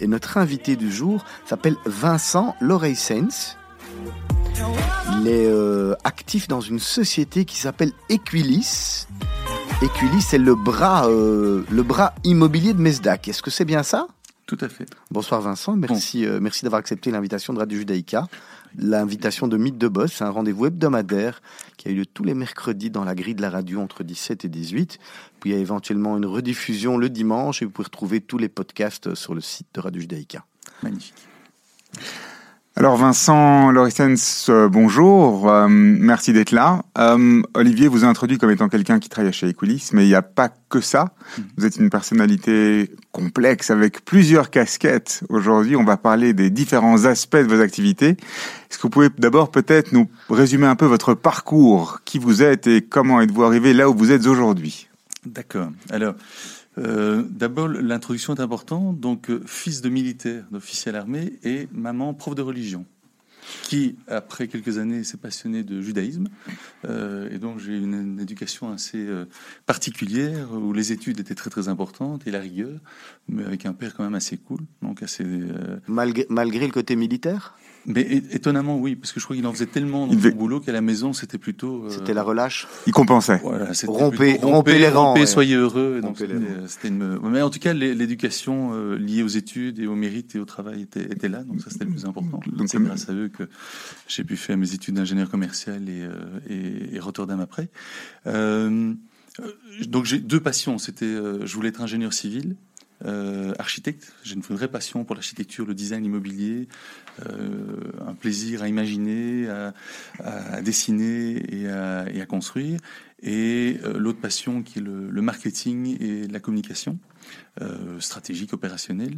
Et notre invité du jour s'appelle Vincent Loreissens. Il est euh, actif dans une société qui s'appelle Equilis. Equilis, c'est le bras, euh, le bras immobilier de Mesdac. Est-ce que c'est bien ça? Tout à fait. Bonsoir Vincent, merci, euh, merci d'avoir accepté l'invitation de Radio Judaïka. L'invitation de Mythe de Boss, c'est un rendez-vous hebdomadaire qui a eu lieu tous les mercredis dans la grille de la radio entre 17 et 18. Puis il y a éventuellement une rediffusion le dimanche et vous pouvez retrouver tous les podcasts sur le site de Radio Judaïka. Magnifique. Alors Vincent Lorissens, euh, bonjour, euh, merci d'être là. Euh, Olivier vous a introduit comme étant quelqu'un qui travaille chez Equilis, mais il n'y a pas que ça. Vous êtes une personnalité complexe avec plusieurs casquettes. Aujourd'hui, on va parler des différents aspects de vos activités. Est-ce que vous pouvez d'abord peut-être nous résumer un peu votre parcours, qui vous êtes et comment êtes-vous arrivé là où vous êtes aujourd'hui? D'accord. Alors, euh, D'abord, l'introduction est importante. Donc, euh, fils de militaire, d'officier à l'armée, et maman prof de religion, qui, après quelques années, s'est passionné de judaïsme. Euh, et donc, j'ai une, une, éducation assez particulière, où les études étaient très très importantes, et la rigueur, mais avec un père quand même assez cool. Donc assez, malgré, malgré le côté militaire? Mais étonnamment, oui, parce que je crois qu'il en faisait tellement dans son boulot qu'à la maison, c'était plutôt. Euh... C'était la relâche. Il compensait. Voilà, rompez, plutôt, rompez, les rangs. Rompez, ouais. soyez heureux. Donc c'était une... Mais en tout cas, l'éducation euh, liée aux études et au mérite et au travail était, était là, donc ça c'était le plus important. C'est grâce à eux que j'ai pu faire mes études d'ingénieur commercial et, euh, et, et Rotterdam après. Euh, donc j'ai deux passions. C'était, euh, je voulais être ingénieur civil euh, architecte. J'ai une vraie passion pour l'architecture, le design immobilier, euh, un plaisir à imaginer, à, dessiner et à, construire. Et euh, l'autre passion qui est le, marketing et la communication. Euh, stratégique, opérationnelle.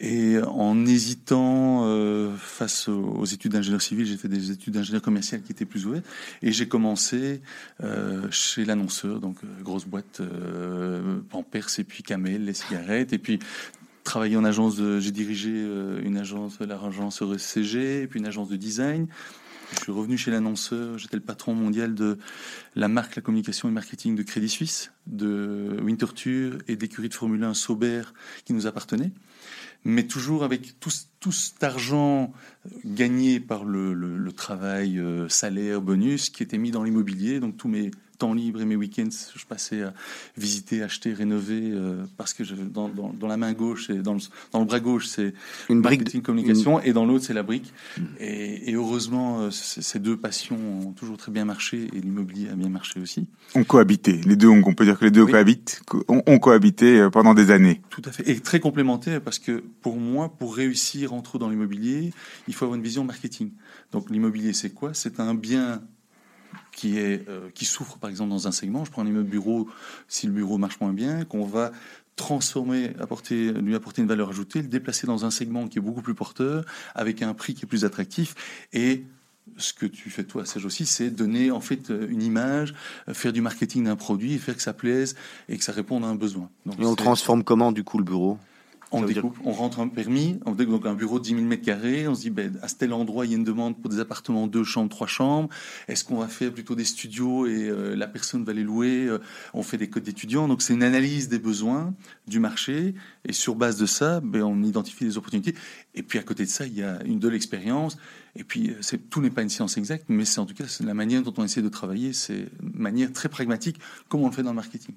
Et en hésitant euh, face aux, études d'ingénieur civil, j'ai fait des études d'ingénieur commercial qui étaient plus ouvertes. Et j'ai commencé euh, chez l'annonceur, donc euh, grosse boîte Pampers et puis Camel, les cigarettes. Et puis travaillé en agence j'ai dirigé une agence, l'agence ECG, et puis une agence de design. Je suis revenu chez l'annonceur, j'étais le patron mondial de la marque, la communication et marketing de Crédit Suisse, de Winterthur et d'écurie de Formule 1 Sauber qui nous appartenaient. Mais toujours avec tout, cet argent gagné par le travail, euh, salaire, bonus, qui était mis dans l'immobilier. Donc tous mes temps libre et mes week-ends, je passais à visiter, acheter, rénover, euh, parce que je, dans, dans, dans, la main gauche et dans le, dans le bras gauche, c'est une brique de communication, une... et dans l'autre, c'est la brique. Mmh. Et, et, heureusement, euh, ces deux passions ont toujours très bien marché, et l'immobilier a bien marché aussi. On cohabitait, les deux, on, on peut dire que les deux oui. cohabitent, ont, ont cohabité euh, pendant des années. Tout à fait, et très complémentaires, parce que pour moi, pour réussir entre dans l'immobilier, il faut avoir une vision marketing. Donc l'immobilier, c'est quoi? C'est un bien qui, est, euh, qui souffre par exemple dans un segment. Je prends un immeuble bureau, si le bureau marche moins bien, qu'on va transformer, apporter, lui apporter une valeur ajoutée, le déplacer dans un segment qui est beaucoup plus porteur, avec un prix qui est plus attractif. Et ce que tu fais toi, Serge aussi, c'est donner en fait une image, faire du marketing d'un produit, et faire que ça plaise et que ça réponde à un besoin. Donc, et on transforme comment du coup le bureau? On découpe, on rentre un permis, on donc un bureau de 10 000 mètres carrés, on se dit, ben, à tel endroit, il y a une demande pour des appartements, deux chambres, trois chambres. Est-ce qu'on va faire plutôt des studios et euh, la personne va les louer euh, On fait des codes d'étudiants. Donc, c'est une analyse des besoins du marché. Et sur base de ça, ben, on identifie des opportunités. Et puis, à côté de ça, il y a une de l'expérience. Et puis, tout n'est pas une science exacte, mais c'est en tout cas la manière dont on essaie de travailler. C'est une manière très pragmatique, comme on le fait dans le marketing.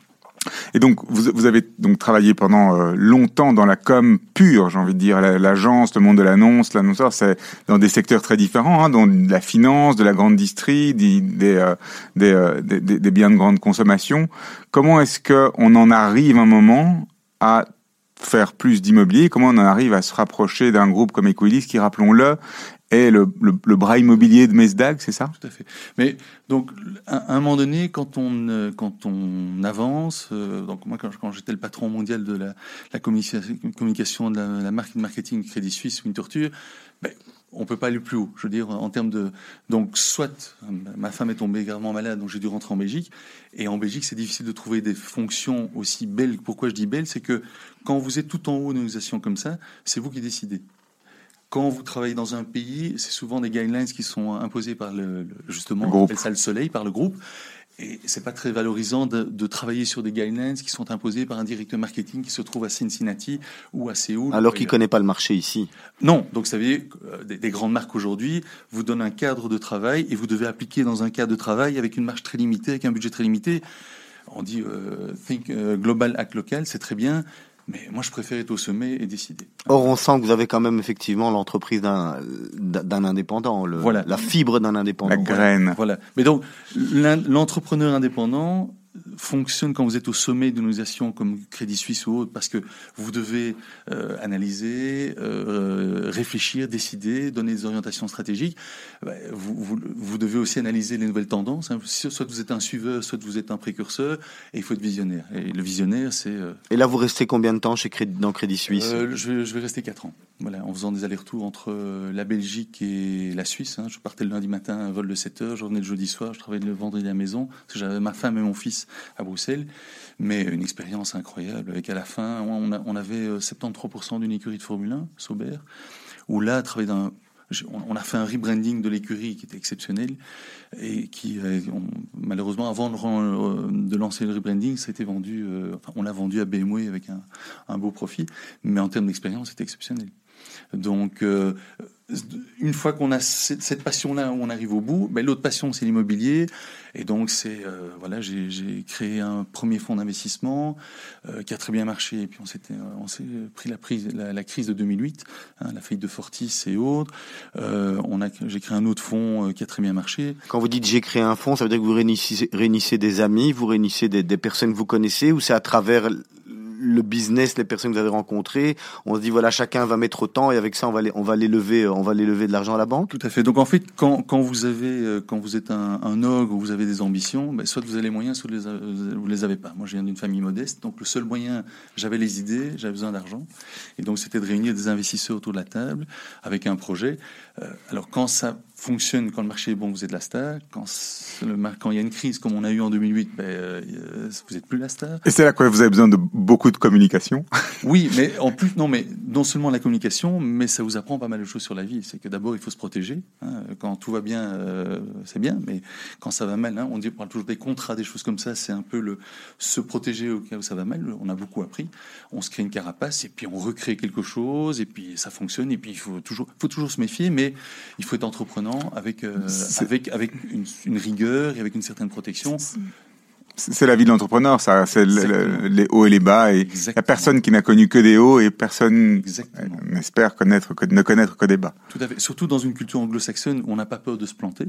Et donc, vous, vous, avez donc travaillé pendant euh, longtemps dans la com pure, j'ai envie de dire, l'agence, le monde de l'annonce, l'annonceur, c'est dans des secteurs très différents, hein, de la finance, de la grande distrie, des, des, euh, des, euh, des, des, biens de grande consommation. Comment est-ce qu'on en arrive un moment à faire plus d'immobilier? Comment on en arrive à se rapprocher d'un groupe comme Equilis qui, rappelons-le, est le, le, bras immobilier de Mesdag, c'est ça? Tout à fait. Mais donc, à, un moment donné, quand on, quand on avance, euh, donc moi, quand, j'étais le patron mondial de la, la communication de la, la marque marketing Crédit Suisse, Winterthur, ben, on peut pas aller plus haut. Je veux dire, en termes de. Donc, soit ma femme est tombée gravement malade, donc j'ai dû rentrer en Belgique. Et en Belgique, c'est difficile de trouver des fonctions aussi belles. Pourquoi je dis belles? C'est que quand vous êtes tout en haut d'une organisation comme ça, c'est vous qui décidez. Quand vous travaillez dans un pays, c'est souvent des guidelines qui sont imposés par le, le justement, on appelle ça le soleil, par le groupe. et c'est pas très valorisant de, travailler sur des guidelines qui sont imposés par un directeur marketing qui se trouve à Cincinnati ou à Séoul. Alors qu'il connaît pas le marché ici. Non, donc vous savez, euh, des, des grandes marques aujourd'hui vous donnent un cadre de travail et vous devez appliquer dans un cadre de travail avec une marge très limitée, avec un budget très limité. On dit euh, think euh, global, act local, c'est très bien. Mais moi, je préfère être au sommet et décider. Or, on sent que vous avez quand même effectivement l'entreprise d'un d'un indépendant, le, voilà. la fibre d'un indépendant. La graine. Voilà. Mais donc, l'entrepreneur indépendant, fonctionne quand vous êtes au sommet d'une organisation comme Crédit Suisse ou autre, parce que vous devez euh, analyser, euh, réfléchir, décider, donner des orientations stratégiques. Bah, vous, vous, vous, devez aussi analyser les nouvelles tendances. Hein. Soit vous êtes un suiveur, soit vous êtes un précurseur, et il faut être visionnaire. Et le visionnaire, c'est... Euh, et là, vous restez combien de temps chez Crédit, dans Crédit Suisse? Je, je, vais rester 4 ans, voilà, en faisant des allers-retours entre la Belgique et la Suisse. Hein. Je partais le lundi matin, un vol de 7 heures, je revenais le jeudi soir, je travaillais le vendredi à la maison, parce que j'avais ma femme et mon fils à Bruxelles, mais une expérience incroyable. Avec à la fin, on, avait 73% euh, d'une écurie de Formule 1, Sauber, où là, travailler dans on a fait un rebranding de l'écurie qui était exceptionnel et qui, malheureusement, avant euh, de, lancer le rebranding, ça a été vendu, euh, on l'a vendu à BMW avec un, beau profit, mais en termes d'expérience, c'était exceptionnel. Donc, une fois qu'on a cette passion-là, on arrive au bout. Ben, l'autre passion, c'est l'immobilier. Et donc, c'est euh, voilà, j'ai créé un premier fonds d'investissement euh, qui a très bien marché. Et puis, on s'est euh, pris la, crise de 2008, hein, la faillite de Fortis et autres. j'ai créé un autre fonds qui a très bien marché. Quand vous dites j'ai créé un fonds, ça veut dire que vous réunissez, des amis, vous réunissez des personnes que vous connaissez, ou c'est à travers le business, les personnes que vous avez rencontrées, on se dit voilà chacun va mettre autant et avec ça on va les, on va les lever, on va les lever de l'argent à la banque. Tout à fait. Donc en fait quand, vous avez euh, quand vous êtes un, ogre ou vous avez des ambitions, ben, soit vous avez les moyens, soit vous les avez pas. Moi je viens d'une famille modeste, donc le seul moyen, j'avais les idées, j'avais besoin d'argent, et donc c'était de réunir des investisseurs autour de la table avec un projet. Euh, alors quand ça fonctionne, quand le marché est bon, vous êtes la star. Quand, le, quand il y a une crise comme on a eu en 2008, ben, euh, vous n'êtes plus la star. Et c'est là que vous avez besoin de beaucoup de communication. oui, mais en plus, non, mais non seulement la communication, mais ça vous apprend pas mal de choses sur la vie. C'est que d'abord, il faut se protéger. Hein. Quand tout va bien, euh, c'est bien, mais quand ça va mal, hein, on dit, on parle toujours des contrats, des choses comme ça. C'est un peu le se protéger au cas où ça va mal. On a beaucoup appris. On se crée une carapace et puis on recrée quelque chose et puis ça fonctionne et puis il faut toujours, faut toujours se méfier, mais il faut être entrepreneur avec, euh, avec, avec une, rigueur et avec une certaine protection c'est la vie de l'entrepreneur, ça. C'est les hauts et les bas. Et il n'y a personne qui n'a connu que des hauts et personne n'espère connaître que, ne connaître que des bas. Tout à fait. Surtout dans une culture anglo-saxonne on n'a pas peur de se planter.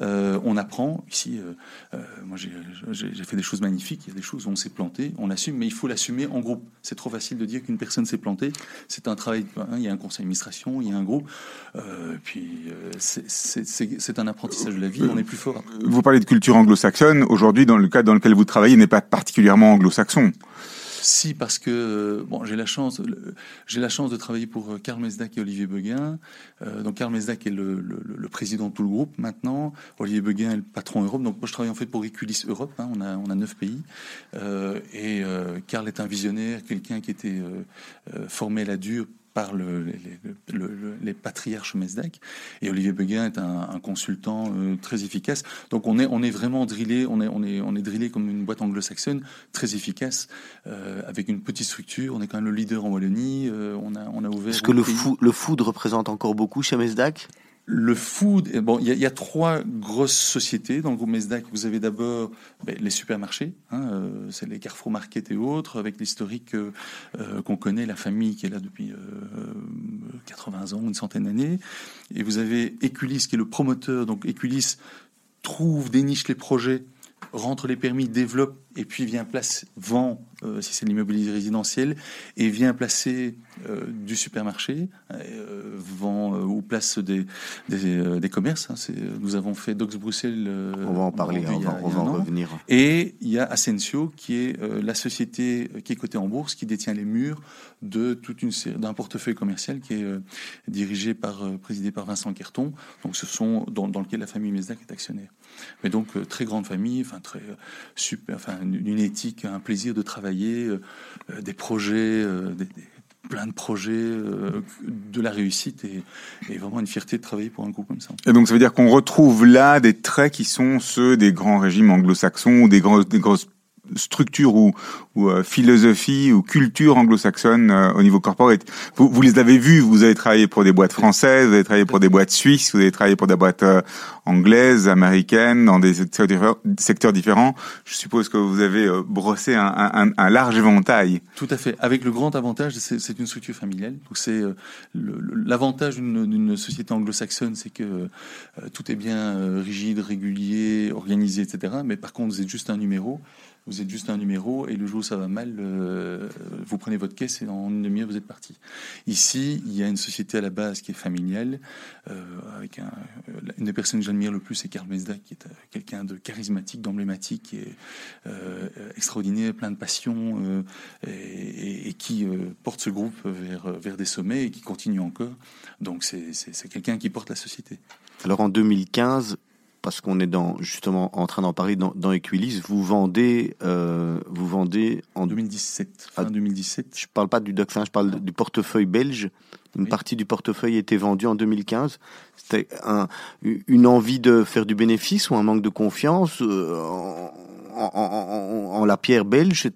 Euh, on apprend. Ici, euh, euh moi, j'ai fait des choses magnifiques. Il y a des choses où on s'est planté, on assume, mais il faut l'assumer en groupe. C'est trop facile de dire qu'une personne s'est plantée. C'est un travail. Hein, il y a un conseil d'administration, il y a un groupe. Euh, puis euh, c'est un apprentissage de la vie. On est plus fort. Vous parlez de culture anglo-saxonne. Aujourd'hui, dans le cas dans lequel vous travaillez n'est pas particulièrement anglo-saxon. Si, parce que bon, j'ai la chance, j'ai la chance de travailler pour euh, Karl Mesdac et Olivier Beguin. Euh, donc Karl Mesdac est le, président de tout le groupe maintenant. Olivier Beguin est le patron Europe. Donc moi, je travaille en fait pour Eculis Europe. Hein. on a on a neuf pays. Euh, et Karl est un visionnaire, quelqu'un qui était formé à la dure par le, les, patriarches Mesdac. Et Olivier Beguin est un, consultant euh, très efficace. Donc on est, on est vraiment drillé, on est, on, est, on est drillé comme une boîte anglo-saxonne, très efficace, euh, avec une petite structure. On est quand même le leader en Wallonie. Euh, on, a, on a ouvert. Est-ce que le, fou, le food représente encore beaucoup chez Mesdac? Le food, eh, bon, il y, a trois grosses sociétés dans le groupe Mesdac. Vous avez d'abord ben, les supermarchés, hein, euh, c'est les Carrefour Market et autres, avec l'historique euh, euh, qu'on connaît, la famille qui est là depuis 80 ans, une centaine d'années. Et vous avez Eculis qui est le promoteur. Donc Eculis trouve, déniche les projets rentre les permis, développe et puis vient placer, vend euh, si c'est l'immobilier résidentiel et vient placer euh, du supermarché, euh, vend ou place des, des, commerces. Hein, nous avons fait Docs Bruxelles. on va en parler, on, va, en revenir. Et il y a Ascensio qui est la société qui est cotée en bourse, qui détient les murs de toute une série d'un portefeuille commercial qui est dirigé par, présidé par Vincent Querton. Donc ce sont dans, dans lequel la famille Mesdac est actionnaire. Mais donc très grande famille, enfin très super, enfin une éthique, un plaisir de travailler, euh, euh, des projets, euh, plein de projets, de la réussite et, et, vraiment une fierté de travailler pour un groupe comme ça. Et donc ça veut dire qu'on retrouve là des traits qui sont ceux des grands régimes anglo-saxons ou des, gros, des grosses structure ou, euh, philosophie ou culture anglo-saxonne euh, au niveau corporate. Vous, vous, les avez vus, vous avez travaillé pour des boîtes françaises, vous avez travaillé pour des boîtes suisses, vous avez travaillé pour des boîtes euh, anglaises, américaines, dans des secteurs, différents. Je suppose que vous avez brossé un, large éventail. Tout à fait. Avec le grand avantage, c'est une structure familiale. Donc c'est l'avantage d'une société anglo-saxonne, c'est que tout est bien rigide, régulier, organisé, etc. Mais par contre, vous êtes juste un numéro vous êtes juste un numéro et le jour où ça va mal, euh, vous prenez votre caisse et en une demi-heure vous êtes parti. Ici, il y a une société à la base qui est familiale, euh, avec un, une des personnes que j'admire le plus, c'est Karl Mesda, qui est euh, quelqu'un de charismatique, d'emblématique, extraordinaire, plein de passion et, qui porte ce groupe vers des sommets et qui continue encore. Donc c'est quelqu'un qui porte la société. Alors en 2015, parce qu'on est dans justement en train d'en parler dans, dans Equilis, vous vendez, euh, vous vendez en 2017, fin 2017. Je parle pas du Doc, je parle du portefeuille belge. Une partie du portefeuille était vendue en 2015. C'était un, une envie de faire du bénéfice ou un manque de confiance euh, en, en, en, en, la pierre belge.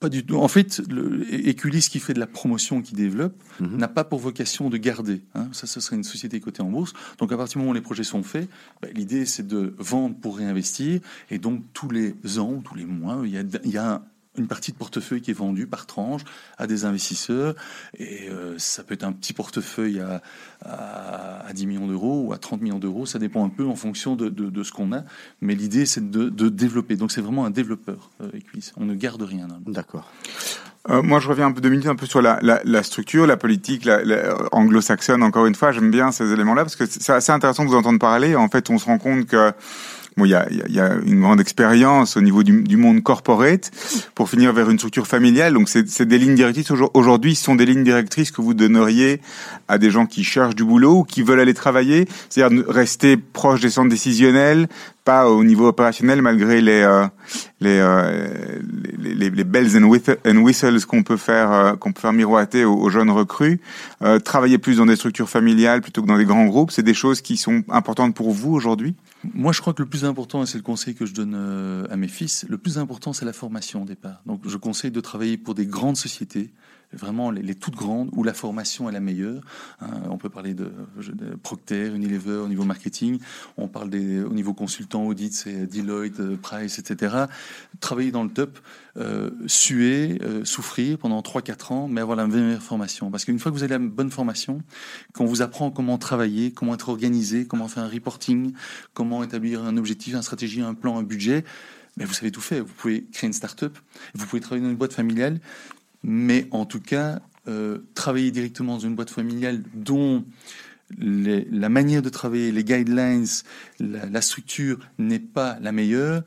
Pas du tout. En fait, le, Eculis qui fait de la promotion, qui développe, mhm. n'a pas pour vocation de garder. Hein. Ça, ce serait une société cotée en bourse. Donc, à partir du moment où les projets sont faits, bah, l'idée c'est de vendre pour réinvestir. Et donc, tous les ans, tous les mois, il y a, il y a une partie de portefeuille qui est vendue par tranche à des investisseurs. Et euh, ça peut être un petit portefeuille à, à, 10 millions d'euros ou à 30 millions d'euros. Ça dépend un peu en fonction de, de, ce qu'on a. Mais l'idée, c'est de, de, développer. Donc c'est vraiment un développeur, euh, On ne garde rien. D'accord. Euh, moi, je reviens un peu deux minutes un peu sur la, la, la structure, la politique la, anglo-saxonne. Encore une fois, j'aime bien ces éléments-là parce que c'est assez intéressant de vous entendre parler. En fait, on se rend compte que Il y a, y a, une grande expérience au niveau du, du, monde corporate pour finir vers une structure familiale. Donc, c'est des lignes directrices. Aujourd'hui, ce sont des lignes directrices que vous donneriez à des gens qui cherchent du boulot ou qui veulent aller travailler. C'est-à-dire rester proche des centres décisionnels, pas au niveau opérationnel malgré les euh, euh, les, les, bells and whistles qu'on peut faire euh, qu'on peut faire miroiter aux, aux jeunes recrues. travailler plus dans des structures familiales plutôt que dans des grands groupes, c'est des choses qui sont importantes pour vous aujourd'hui? Moi, je crois que le plus important, et c'est le conseil que je donne à mes fils, le plus important, c'est la formation au départ. Donc, je conseille de travailler pour des grandes sociétés, vraiment les, toutes grandes, où la formation est la meilleure. Hein, on peut parler de, Procter, Unilever au niveau marketing, on parle des, au niveau consultant, audit, c'est Deloitte, euh, Price, etc. Travailler dans le top, euh, suer, euh, souffrir pendant 3-4 ans, mais avoir la meilleure formation. Parce qu'une fois que vous avez la bonne formation, qu'on vous apprend comment travailler, comment être organisé, comment faire un reporting, comment établir un objectif, une stratégie, un plan, un budget, mais vous savez tout faire. Vous pouvez créer une start-up, vous pouvez travailler dans une boîte familiale, mais en tout cas, euh, travailler directement dans une boîte familiale dont la manière de travailler, les guidelines, la, structure n'est pas la meilleure,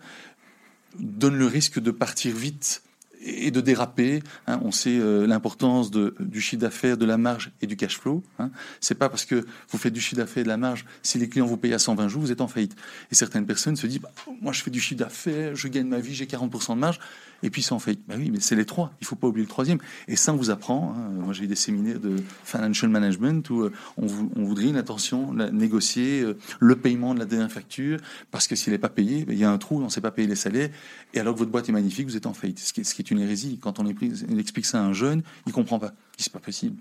donne le risque de partir vite et de déraper. Hein. On sait euh, l'importance du chiffre d'affaires, de la marge et du cash flow. Hein. C'est pas parce que vous faites du chiffre d'affaires et de la marge, si les clients vous payent à 120 jours, vous êtes en faillite. Et certaines personnes se disent, bah, moi je fais du chiffre d'affaires, je gagne ma vie, j'ai 40% de marge, et puis c'est en faillite. Bah oui, mais c'est les trois, il faut pas oublier le troisième. Et ça, on vous apprend. Hein. Moi j'ai eu des séminaires de financial management où euh, on, vous, on une attention, négocier euh, le paiement de la dernière facture, parce que s'il n'est pas payé, bah, il y a un trou, on ne sait pas payer les salaires, et alors que votre boîte est magnifique, vous êtes en faillite. Ce qui est, une hérésie. Quand on explique ça à un jeune, il comprend pas. C'est pas possible.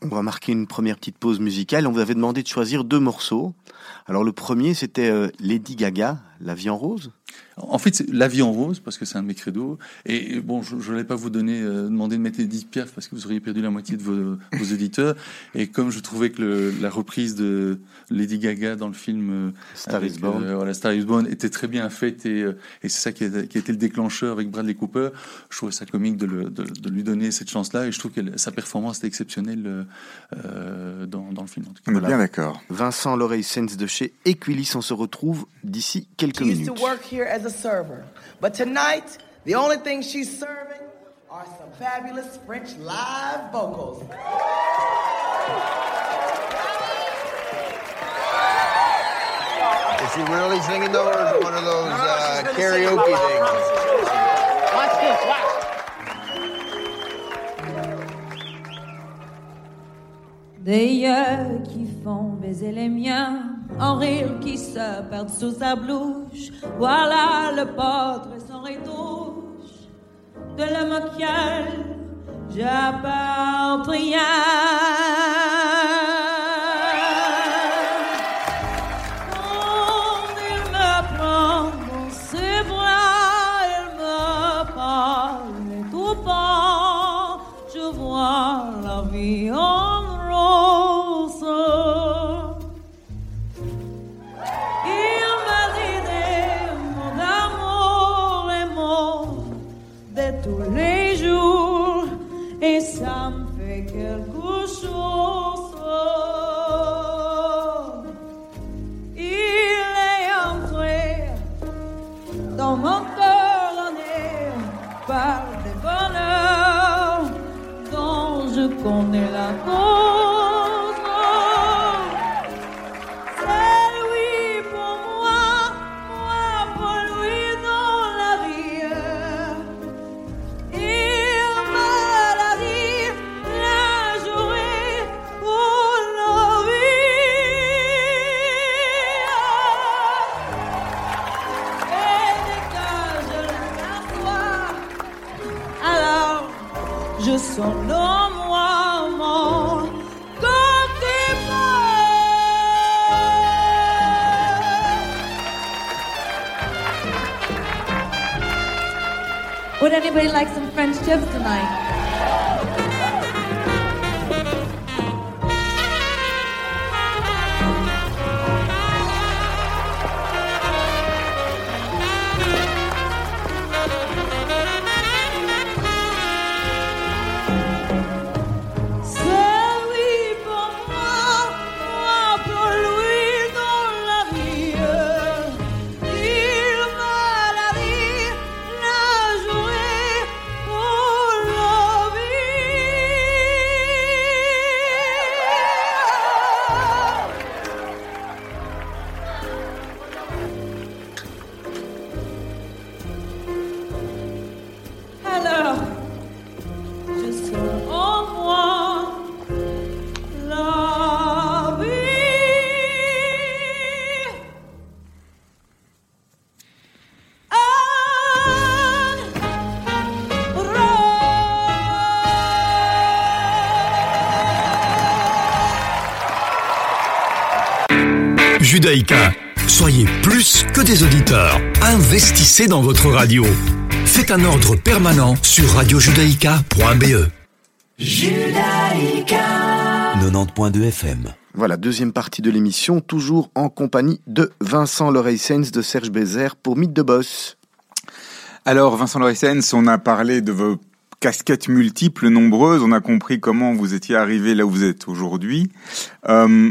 On va marquer une première petite pause musicale. On vous avait demandé de choisir deux morceaux. Alors le premier, c'était euh, Lady Gaga, La vie en rose. En fait, c'est La vie en rose, parce que c'est un de mes credos. Et bon, je ne vais pas vous donner, euh, demander de mettre Edith Piaf, parce que vous auriez perdu la moitié de vos, vos éditeurs. Et comme je trouvais que le, la reprise de Lady Gaga dans le film euh, Star is Born, euh, voilà, Star is Born était très bien faite, et, euh, et c'est ça qui a, qui a, été le déclencheur avec Bradley Cooper. Je trouvais ça comique de, le, de, de lui donner cette chance-là, et je trouve que sa performance était exceptionnelle euh, dans, dans, le film. En tout cas. On est bien d'accord. Vincent L'Oreille Sens de chez Equilis, on se retrouve d'ici quelques minutes. a server. But tonight, the only thing she's serving are some fabulous French live vocals. Is she really singing those, or one of those uh, karaoke things? Watch this, watch. Des yeux qui font baiser les miens un rire qui se perd sous sa blouche. Voilà le portrait sans retouche de l'homme auquel j'appartiens. Quand Anybody like some French chips tonight? Judaïka, soyez plus que des auditeurs. Investissez dans votre radio. Faites un ordre permanent sur radiojudaïka.be. Judaïka 90.2 FM. Voilà, deuxième partie de l'émission, toujours en compagnie de Vincent Loreissens de Serge Bézère pour Mythe de Boss. Alors, Vincent Loreissens, on a parlé de vos casquettes multiples, nombreuses. On a compris comment vous étiez arrivé là où vous êtes aujourd'hui. Euh,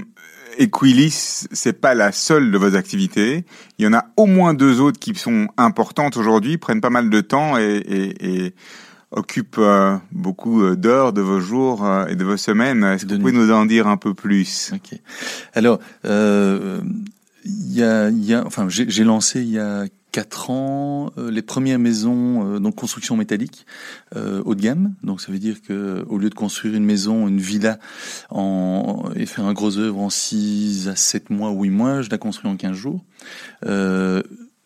Equilis, c'est pas la seule de vos activités. Il y en a au moins deux autres qui sont importantes aujourd'hui, prennent pas mal de temps et, et, et occupent euh, beaucoup d'heures de vos jours euh, et de vos semaines. Est-ce que vous pouvez nous en dire un peu plus? Alors, euh, il y a, il y a, enfin, j'ai lancé il y a quatre ans euh, les premières maisons euh, donc construction métallique euh, haut de gamme. Donc ça veut dire que au lieu de construire une maison, une villa en, et faire un gros œuvre en 6 à 7 mois, 8 mois, je la construis en 15 jours.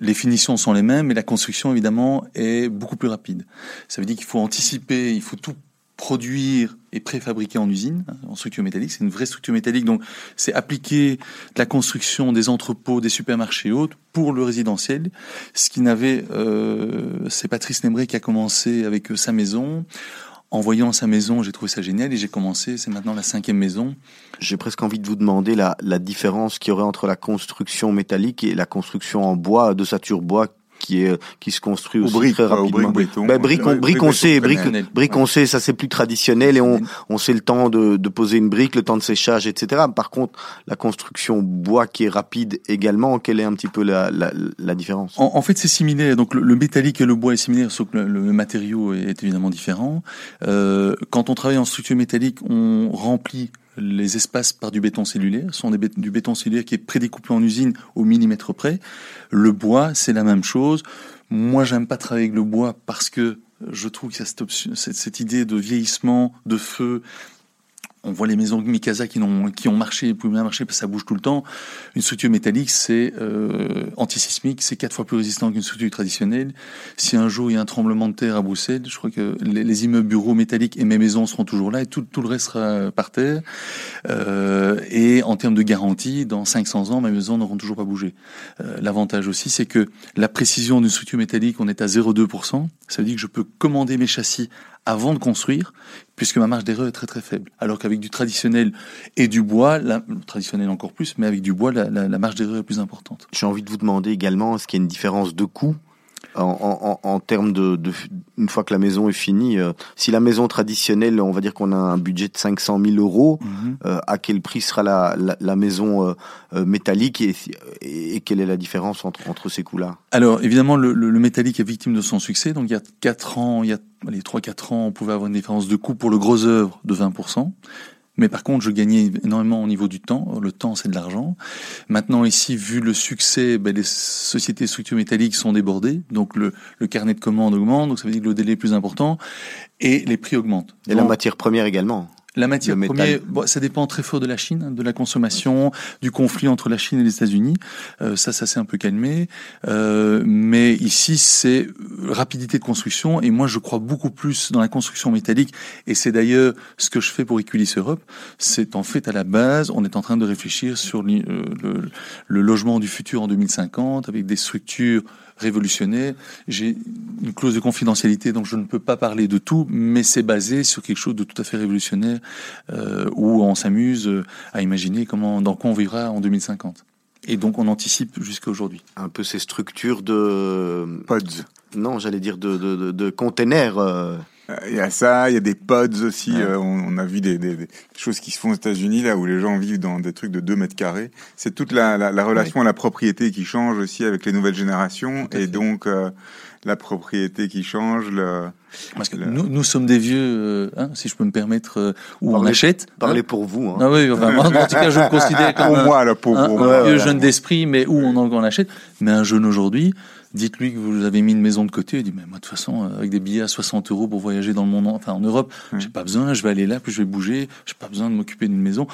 Les finitions sont les mêmes, mais la construction évidemment est beaucoup plus rapide. Ça veut dire qu'il faut anticiper, il faut tout produire et préfabriquer en usine, en structure métallique. C'est une vraie structure métallique, donc c'est appliquer la construction des entrepôts, des supermarchés hautes pour le résidentiel. Ce qui n'avait, euh, c'est Patrice Nembré qui a commencé avec euh, sa maison. En voyant sa maison, j'ai trouvé ça génial et j'ai commencé. C'est maintenant la cinquième maison. J'ai presque envie de vous demander la, la différence qu'il y aurait entre la construction métallique et la construction en bois, de sature bois, qui est qui se construit Au aussi brique, très quoi, au rapidement. brique béton. Ben, brique, on, brique, sait, brique, brique, on sait, ça c'est plus traditionnel et on, on sait le temps de, de poser une brique, le temps de séchage, etc. Par contre, la construction bois qui est rapide également, quelle est un petit peu la, la, la différence? En, en fait, c'est similaire. Donc, le, le métallique et le bois est similaire, sauf que le, le matériau est évidemment différent. Euh, quand on travaille en structure métallique, on remplit les espaces par du béton cellulaire. Ce sont des du béton cellulaire qui est prédécoupé en usine au millimètre près. Le bois, c'est la même chose. Moi, j'aime pas travailler avec le bois parce que je trouve a cette, cette, cette idée de vieillissement, de feu. On voit les maisons Mikasa qui ont, qui ont marché, plus bien marché parce que ça bouge tout le temps. Une structure métallique, c'est euh, antisismique, c'est quatre fois plus résistant qu'une structure traditionnelle. Si un jour il y a un tremblement de terre à Bruxelles, je crois que les, immeubles bureaux métalliques et mes maisons seront toujours là et tout, tout le reste sera par terre. Euh, et en termes de garantie, dans 500 ans, mes maisons n'auront toujours pas bougé. Euh, L'avantage aussi, c'est que la précision d'une structure métallique, on est à 0,2%. Ça veut dire que je peux commander mes châssis avant de construire, puisque ma marge d'erreur est très très faible. Alors qu'avec du traditionnel et du bois, la, traditionnel encore plus, mais avec du bois, la, la marge d'erreur est plus importante. J'ai envie de vous demander également, est-ce qu'il y a une différence de coût en, en, en, termes de, de, une fois que la maison est finie, euh, si la maison traditionnelle, on va dire qu'on a un budget de 500 000 euros, mm -hmm. euh, à quel prix sera la, la, la maison euh, métallique et, et, quelle est la différence entre, entre ces coûts-là? Alors évidemment, le, le, le, métallique est victime de son succès. Donc il y a 4 ans, il y a les 3-4 ans, on pouvait avoir une différence de coût pour le gros œuvre de 20%. Mais par contre, je gagnais énormément au niveau du temps. Le temps, c'est de l'argent. Maintenant, ici, vu le succès, ben, les sociétés structures métalliques sont débordées. Donc, le, le, carnet de commandes augmente. Donc, ça veut dire que le délai est plus important. Et les prix augmentent. Et donc, la matière première également. La matière première, bon, ça dépend très fort de la Chine, de la consommation, du conflit entre la Chine et les États-Unis. Euh, ça, ça s'est un peu calmé. Euh, mais ici, c'est rapidité de construction. Et moi, je crois beaucoup plus dans la construction métallique. Et c'est d'ailleurs ce que je fais pour Equilis Europe. C'est en fait à la base, on est en train de réfléchir sur le, le, le logement du futur en 2050 avec des structures révolutionnaire. J'ai une clause de confidentialité, donc je ne peux pas parler de tout, mais c'est basé sur quelque chose de tout à fait révolutionnaire, euh, où on s'amuse à imaginer comment, dans quoi on vivra en 2050. Et donc on anticipe jusqu'à aujourd'hui. Un peu ces structures de pods. Non, j'allais dire de, de, de, de containers. Euh il y a ça, il y a des pods aussi. Ouais. Euh, on, on, a vu des, des, des, choses qui se font aux États-Unis là où les gens vivent dans des trucs de 2 mètres carrés. C'est toute la, la, la relation ouais. à la propriété qui change aussi avec les nouvelles générations et donc euh, la propriété qui change. Le, Parce que le... nous, nous sommes des vieux, euh, hein, si je peux me permettre, euh, où parlez, on achète. Parlez hein. pour vous. Hein. Ah oui, enfin, en tout cas, je me considère comme un, moi, là, pour, un, vieux jeune d'esprit, mais où on en achète. Mais un jeune aujourd'hui, dites-lui que vous avez mis une maison de côté, il dit mais moi de toute façon avec des billets à 60 euros pour voyager dans le monde, enfin en Europe, mmh. j'ai pas besoin, je vais aller là, puis je vais bouger, j'ai pas besoin de m'occuper d'une maison.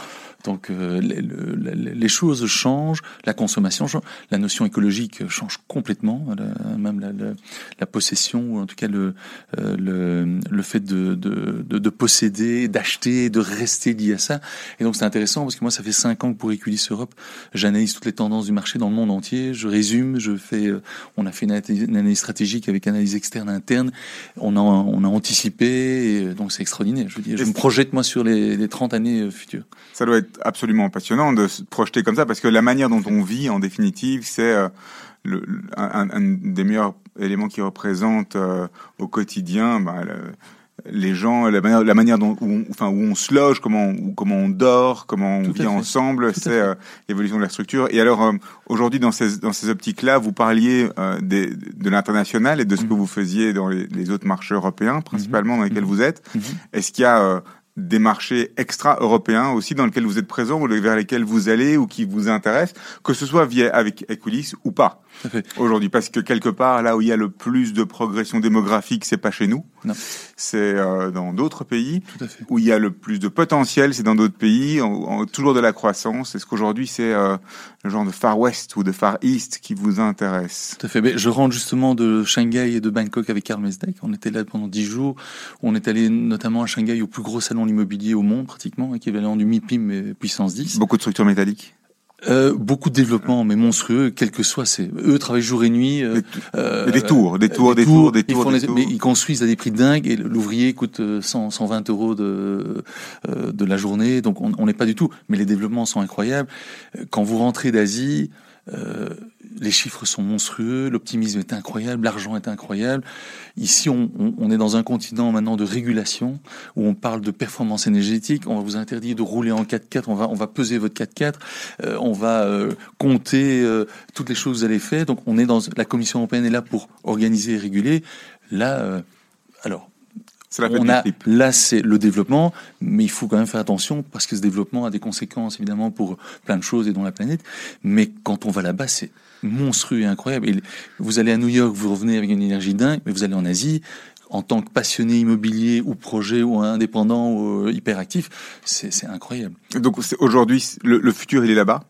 Donc euh, les, les, les, choses changent, la consommation change, la notion écologique change complètement, la, même la, la, la, possession ou en tout cas le euh, le, le fait de, de, de, de posséder, d'acheter, de rester lié à ça. Et donc c'est intéressant parce que moi ça fait cinq ans que pour Equilis Europe, j'analyse toutes les tendances du marché dans le monde entier, je résume, je fais, euh, on a fait une, analyse stratégique avec analyse externe interne. On a, on a anticipé, et donc c'est extraordinaire. Je veux dire, je me projette moi sur les, les 30 années futures. Ça doit être absolument passionnant de se projeter comme ça parce que la manière dont on vit, en définitive, c'est euh, un, des meilleurs éléments qui représente euh, au quotidien bah, le, les gens, la manière, la manière dont, où on, enfin, où on se loge, comment, où, comment on dort, comment on Tout vit ensemble, c'est euh, l'évolution de la structure. Et alors, euh, aujourd'hui, dans ces, dans ces optiques-là, vous parliez euh, des, de l'international et de ce mmh. que vous faisiez dans les, les, autres marchés européens, principalement mmh. dans lesquels mmh. vous êtes. Est-ce qu'il y a des marchés extra-européens aussi dans lesquels vous êtes présent ou vers lesquels vous allez ou qui vous intéressent, que ce soit via avec Equilis ou pas. Aujourd'hui, parce que quelque part là où il y a le plus de progression démographique, c'est pas chez nous, c'est euh, dans d'autres pays. Où il y a le plus de potentiel, c'est dans d'autres pays, en, en, toujours de la croissance. Est-ce qu'aujourd'hui c'est euh, le genre de Far West ou de Far East qui vous intéresse Tout à fait. Mais je rentre justement de Shanghai et de Bangkok avec Karl Mesdek. On était là pendant dix jours. On est allé notamment à Shanghai au plus gros salon l'immobilier au monde pratiquement, équivalent du MIPIM mais puissance 10. Beaucoup de structures métalliques euh, beaucoup de développement, mais monstrueux, quel que soit. C'est eux travaillent jour et nuit. Euh, euh, des, tours, des tours, des tours, des tours. Ils des tours. Mais ils construisent à des prix dingues et l'ouvrier coûte 100, 120 euros de euh, de la journée. Donc on n'est pas du tout. Mais les développements sont incroyables. Quand vous rentrez d'Asie. Euh, les chiffres sont monstrueux, l'optimisme est incroyable, l'argent est incroyable. Ici, on, on, est dans un continent maintenant de régulation où on parle de performance énergétique. On va vous interdire de rouler en 4x4. On va, on va peser votre 4x4. Euh, on va euh, compter toutes les choses que vous allez faire. Donc, on est dans la Commission européenne est là pour organiser et réguler. Là, euh, on a, là, c'est le développement, mais il faut quand même faire attention parce que ce développement a des conséquences évidemment pour plein de choses et dans la planète. Mais quand on va là-bas, c'est monstrueux et incroyable. Et vous allez à New York, vous revenez avec une énergie dingue, mais vous allez en Asie, en tant que passionné immobilier ou projet ou indépendant ou hyperactif, c'est incroyable. Donc aujourd'hui, le, le futur, il est là-bas?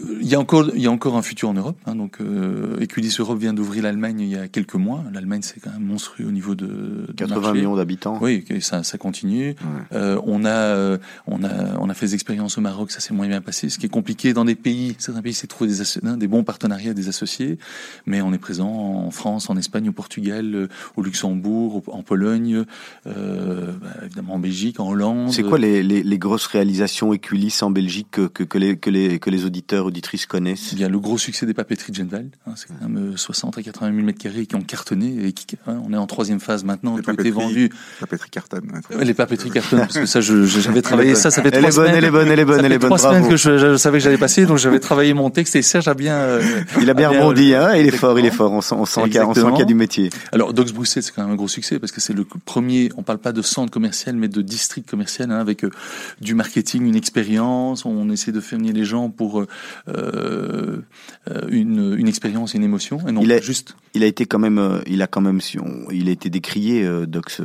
Il y a encore, il y a encore un futur en Europe. Hein, donc, euh, Equilis Europe vient d'ouvrir l'Allemagne il y a quelques mois. L'Allemagne, c'est quand même monstrueux au niveau de, 80 millions d'habitants. Oui, ça, ça continue. Euh, on a, euh, on a, on a fait des expériences au Maroc. Ça s'est moins bien passé. Ce qui est compliqué dans des pays, certains pays, c'est trouver des, hein, des bons partenariats, des associés. Mais on est présent en France, en Espagne, au Portugal, euh, au Luxembourg, en Pologne, euh, bah, évidemment en Belgique, en Hollande. C'est quoi les, les, les, grosses réalisations Equilis en Belgique que, que, que, les, que les que les auditeurs auditrices connaissent y a le gros succès des papeteries de Genval, hein, c'est quand même 60 euh, à 80 000 mètres carrés qui ont cartonné et qui, hein, on est en troisième phase maintenant, les tout été vendu. Papeteries cartonnent. les papeteries cartonnent parce que ça, j'avais travaillé ça, ça fait trois semaines. Elle est bonne, elle est bonne, elle est bonne. Trois semaines que je, savais que j'allais passer, donc j'avais travaillé mon texte et Serge a bien. Euh, il a bien rebondi, hein, il est fort, il est fort. On sent, on sent qu'il y, a du métier. Alors Docs Bruxelles, c'est quand même un gros succès parce que c'est le premier. On parle pas de centre commercial, mais de district commercial hein, avec euh, du marketing, une expérience. On essaie de faire venir les gens pour euh, une, une expérience, une émotion, et non il a, juste. Il a été quand même, euh, il a quand même, il a été décrié, euh, Dox.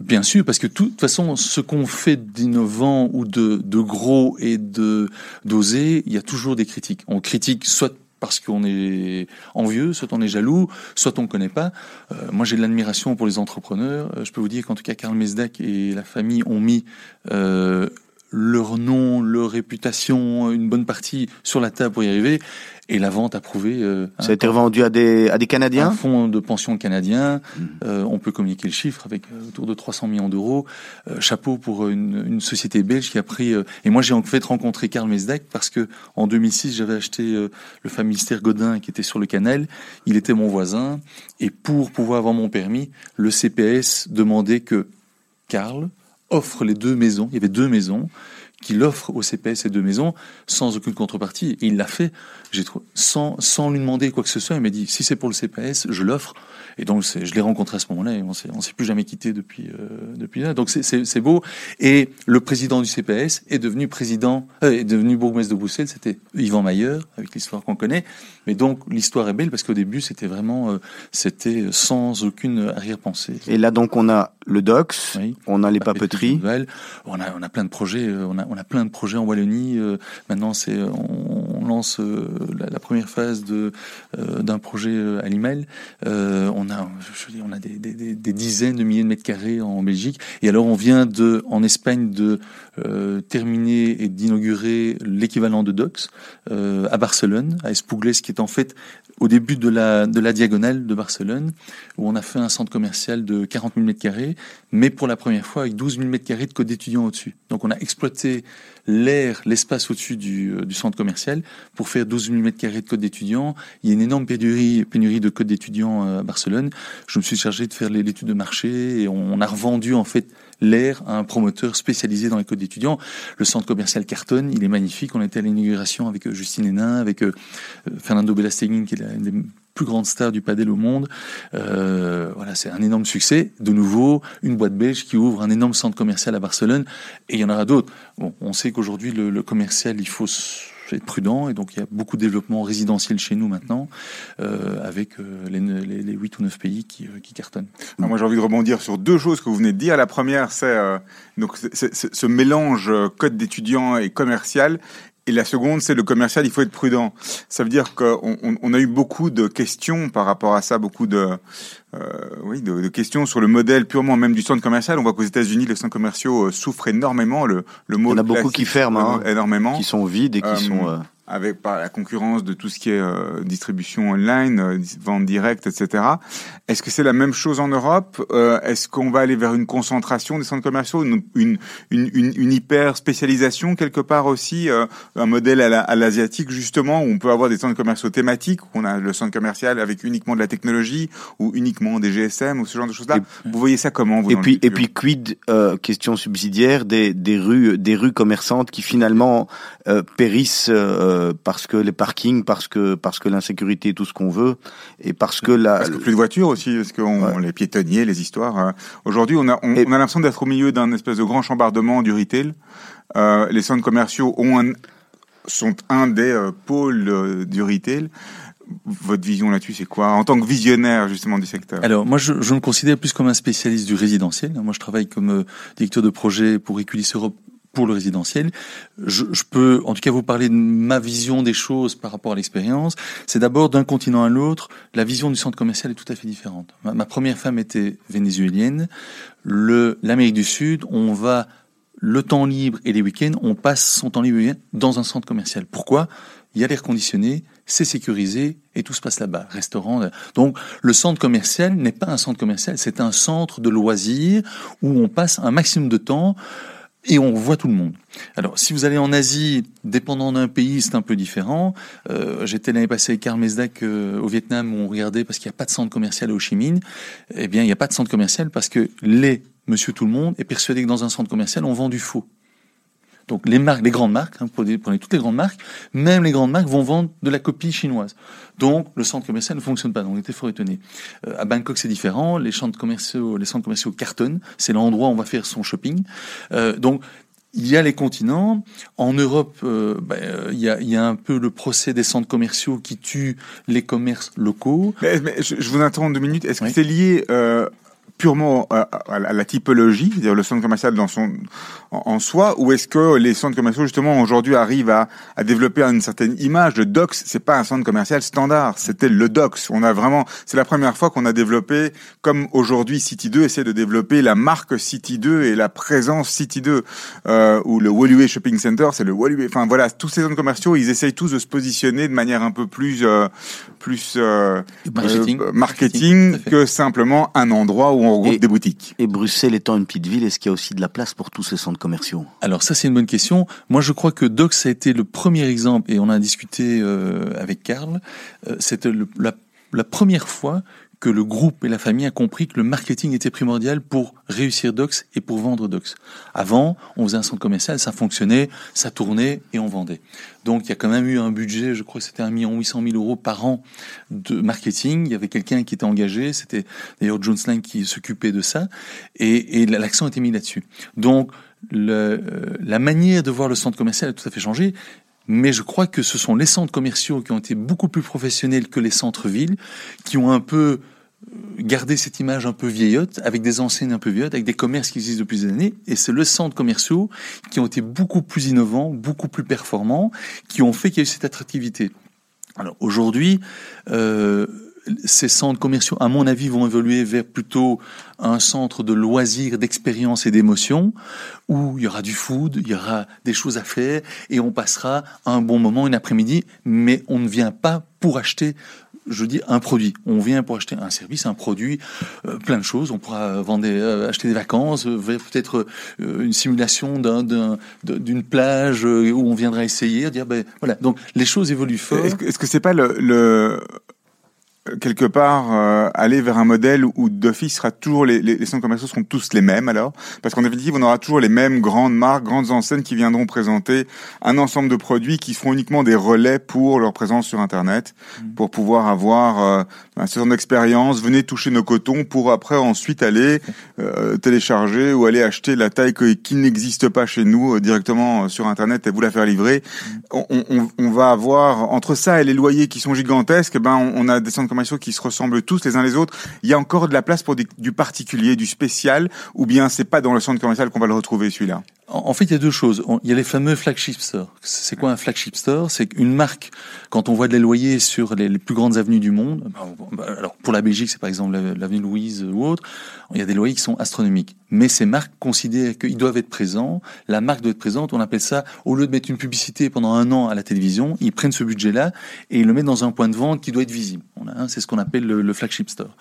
Bien sûr, parce que de toute façon, ce qu'on fait d'innovant ou de, de gros et de d'oser, il y a toujours des critiques. On critique soit parce qu'on est envieux, soit on est jaloux, soit on ne connaît pas. Euh, moi, j'ai de l'admiration pour les entrepreneurs. je peux vous dire qu'en tout cas, Karl Mesdak et la famille ont mis euh, leur nom, leur réputation, une bonne partie sur la table pour y arriver. Et la vente a prouvé. Euh, ça a été revendu à des à des Canadiens? Un fonds de pension canadien. Mmh. Euh, on peut communiquer le chiffre avec euh, autour de 300 millions d'euros. Euh, chapeau pour une, une, société belge qui a pris. Et moi, j'ai en fait rencontré Karl Mesdak parce que en 2006, j'avais acheté le familistère Godin qui était sur le canal. Il était mon voisin. Et pour pouvoir avoir mon permis, le CPS demandait que Karl offre les deux maisons. Il y avait deux maisons qu'il offre au CPS ces deux maisons sans aucune contrepartie. Et il l'a fait, j'ai sans, sans lui demander quoi que ce soit. Il m'a dit si c'est pour le CPS, je l'offre. Et donc je l'ai rencontré à ce moment-là et on s'est, on s'est plus jamais quitté depuis euh, depuis là. Donc c'est, c'est, beau. Et le président du CPS est devenu président, euh, est devenu bourgmestre de Bruxelles. C'était Yvan Mayer avec l'histoire qu'on connaît. Mais donc l'histoire est belle parce qu'au début c'était vraiment euh, c'était sans aucune arrière-pensée. Et là donc on a le DOCS, on a les papeteries, on a on a plein de projets, on a on a plein de projets en Wallonie. maintenant c'est on, lance la, la, première phase de d'un projet à Limel. on a, je dis, on a des, dizaines de milliers de mètres carrés en Belgique. Et alors, on vient de, en Espagne, de euh, terminer et d'inaugurer l'équivalent de Docs euh, à Barcelone, à Espugles, qui est en fait au début de la, de la diagonale de Barcelone, où on a fait un centre commercial de 40 000 mètres carrés, mais pour la première fois avec 12 000 mètres carrés de code d'étudiants au-dessus. Donc, on a exploité l'air, l'espace au-dessus du, euh, du, centre commercial pour faire 12 000 mètres carrés de code d'étudiants. Il y a une énorme pénurie, pénurie de code d'étudiants euh, à Barcelone. Je me suis chargé de faire l'étude de marché et on a revendu en fait l'air à un promoteur spécialisé dans les codes d'étudiants. Le centre commercial Carton, il est magnifique. On était à l'inauguration avec euh, Justine Hénin, avec Fernando Belasteguin, qui est l'une des plus grandes stars du padel au monde. Euh, voilà, c'est un énorme succès. De nouveau, une boîte belge qui ouvre un énorme centre commercial à Barcelone, et il y en aura d'autres. Bon, on sait qu'aujourd'hui, le, le commercial, il faut être prudent et donc il y a beaucoup de développement résidentiel chez nous maintenant euh, avec euh, les, les, les, 8 ou 9 pays qui, euh, cartonnent. Alors moi j'ai envie de rebondir sur deux choses que vous venez de dire. La première c'est donc ce mélange code d'étudiant et commercial et la seconde, c'est le commercial, il faut être prudent. Ça veut dire qu'on on, a eu beaucoup de questions par rapport à ça, beaucoup de, euh, oui, de, de, questions sur le modèle purement même du centre commercial. On voit qu'aux États-Unis, les centres commerciaux souffrent énormément. Le, le mot il y en a beaucoup qui ferment, hein, énormément, qui sont vides et qui sont. Euh avec par la concurrence de tout ce qui est euh, distribution online, euh, vente directe, etc. Est-ce que c'est la même chose en Europe? Euh, Est-ce qu'on va aller vers une concentration des centres commerciaux, une, une, une, une hyper spécialisation quelque part aussi, euh, un modèle à l'asiatique justement où on peut avoir des centres commerciaux thématiques, où on a le centre commercial avec uniquement de la technologie ou uniquement des GSM ou ce genre de choses-là? Vous voyez ça comment vous Et puis et puis quid question subsidiaire des, des rues des rues commerçantes qui finalement périssent euh, parce que les parkings, parce que parce que l'insécurité, tout ce qu'on veut, et parce que la parce que plus de voitures aussi, parce que les piétonniers, les histoires. Hein. Aujourd'hui, on a on, on a l'impression d'être au milieu d'un espèce de grand chambardement du retail. Euh, les centres commerciaux ont un, sont un des euh, pôles du retail. votre vision là-dessus, c'est quoi? En tant que visionnaire justement du secteur Alors moi, je, je, me considère plus comme un spécialiste du résidentiel. Moi, je travaille comme euh, directeur de projet pour Equilis Europe pour le résidentiel. Je, peux en tout cas vous parler de ma vision des choses par rapport à l'expérience. C'est d'abord d'un continent à l'autre, la vision du centre commercial est tout à fait différente. Ma, ma première femme était vénézuélienne. L'Amérique du Sud, on va le temps libre et les week-ends, on passe son temps libre dans un centre commercial. Pourquoi? Il y a l'air conditionné, c'est sécurisé et tout se passe là-bas. Restaurant. Donc le centre commercial n'est pas un centre commercial, c'est un centre de loisirs où on passe un maximum de temps et on voit tout le monde. Alors, si vous allez en Asie, dépendant d'un pays, c'est un peu différent. Euh, J'étais l'année passée avec Karl Mesdak euh, au Vietnam où on regardait parce qu'il n'y a pas de centre commercial à Ho Chi Minh. Eh bien, il n'y a pas de centre commercial parce que les Monsieur Tout le Monde est persuadé que dans un centre commercial, on vend du faux. Donc les marques, les grandes marques, hein, prenez, prenez toutes les grandes marques, même les grandes marques vont vendre de la copie chinoise. Donc le centre commercial ne fonctionne pas. Donc on était fort étonnés. Euh, à Bangkok c'est différent. Les centres commerciaux, les centres commerciaux cartonnent. C'est l'endroit où on va faire son shopping. Euh, donc il y a les continents. En Europe, euh, ben, euh, il, y a, il, y a, un peu le procès des centres commerciaux qui tue les commerces locaux. Mais, mais je, je, vous interromps deux minutes. Est-ce oui. que c'est lié euh, purement à, à, la typologie, c'est-à-dire le centre commercial dans son en, en soi, ou est-ce que les centres commerciaux justement aujourd'hui arrivent à, à développer une certaine image Le Docs, c'est pas un centre commercial standard, c'était le Docs. On a vraiment, c'est la première fois qu'on a développé, comme aujourd'hui City 2 essaie de développer la marque City 2 et la présence City 2, euh, ou le Woluwe Shopping Center, c'est le Woluwe. Enfin voilà, tous ces centres commerciaux, ils essayent tous de se positionner de manière un peu plus euh, plus euh, marketing, marketing, marketing que simplement un endroit où on regroupe et, des boutiques. Et Bruxelles étant une petite ville, est-ce qu'il y a aussi de la place pour tous ces centres commerciaux? Alors ça c'est une bonne question. Moi je crois que Docs a été le premier exemple et on a discuté euh, avec Karl. Euh, C'était la, la première fois que le groupe et la famille a compris que le marketing était primordial pour réussir Docs et pour vendre Docs. Avant, on faisait un centre commercial, ça fonctionnait, ça tournait et on vendait. Donc il y a quand même eu un budget, je crois que c'était un million huit cent mille euros par an de marketing. Il y avait quelqu'un qui était engagé, c'était d'ailleurs John Slang qui s'occupait de ça, et, et l'accent était mis là-dessus. Donc euh, la manière de voir le centre commercial a tout à fait changé. Mais je crois que ce sont les centres commerciaux qui ont été beaucoup plus professionnels que les centres-villes, qui ont un peu gardé cette image un peu vieillotte, avec des enseignes un peu vieillottes, avec des commerces qui existent depuis des années. Et c'est le centre commerciaux qui ont été beaucoup plus innovants, beaucoup plus performants, qui ont fait qu'il y a eu cette attractivité. Alors aujourd'hui, euh, ces centres commerciaux, à mon avis, vont évoluer vers plutôt un centre de loisirs, d'expérience et d'émotion, où il y aura du food, il y aura des choses à faire, et on passera un bon moment, une après-midi, mais on ne vient pas pour acheter je dis un produit. On vient pour acheter un service, un produit, euh, plein de choses. On pourra vendre, des, euh, acheter des vacances, euh, peut-être une simulation d'une plage où on viendra essayer, dire ben voilà. Donc les choses évoluent fort. Est-ce que, est-ce que c'est pas le, le quelque part euh, aller vers un modèle où d'office sera toujours les, les, les, centres commerciaux seront tous les mêmes alors parce qu'en définitive on aura toujours les mêmes grandes marques grandes enseignes qui viendront présenter un ensemble de produits qui seront uniquement des relais pour leur présence sur internet mmh. pour pouvoir avoir euh, un certain d'expérience venez toucher nos cotons pour après ensuite aller euh, télécharger ou aller acheter la taille que, qui n'existe pas chez nous euh, directement sur internet et vous la faire livrer mmh. on, on, on, va avoir entre ça et les loyers qui sont gigantesques ben on, on a des centres commerciaux qui se ressemblent tous les uns les autres. Il y a encore de la place pour du particulier, du spécial, ou bien c'est pas dans le centre commercial qu'on va le retrouver celui-là? En fait, il y a deux choses. Il y a les fameux flagship stores. C'est quoi un flagship store? C'est une marque, quand on voit des loyers sur les, plus grandes avenues du monde, alors pour la Belgique, c'est par exemple l'avenue Louise ou autre, il y a des loyers qui sont astronomiques. Mais ces marques considèrent qu'ils doivent être présents, la marque doit être présente, on appelle ça, au lieu de mettre une publicité pendant un an à la télévision, ils prennent ce budget-là et ils le mettent dans un point de vente qui doit être visible. C'est ce qu'on appelle le, flagship store.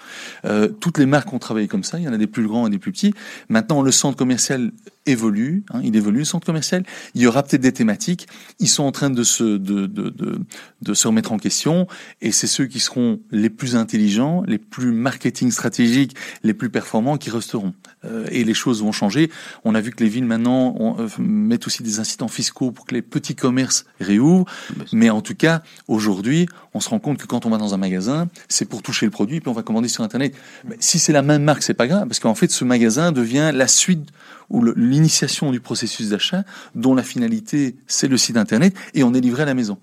Euh, toutes les marques ont travaillé comme ça, il y en a des plus grands et des plus petits. Maintenant, le centre commercial évolue, hein, il évolue le centre commercial. Il y aura peut-être des thématiques. Ils sont en train de se de, de, de, de se remettre en question, et c'est ceux qui seront les plus intelligents, les plus marketing stratégiques, les plus performants qui resteront. Euh, et les choses vont changer. On a vu que les villes maintenant on, euh, mettent aussi des incitants fiscaux pour que les petits commerces réouvrent. Mais en tout cas, aujourd'hui, on se rend compte que quand on va dans un magasin, c'est pour toucher le produit, puis on va commander sur Internet. Mais si c'est la même marque, c'est pas grave, parce qu'en fait, ce magasin devient la suite ou l'initiation du processus d'achat, dont la finalité, c'est le site Internet, et on est livré à la maison.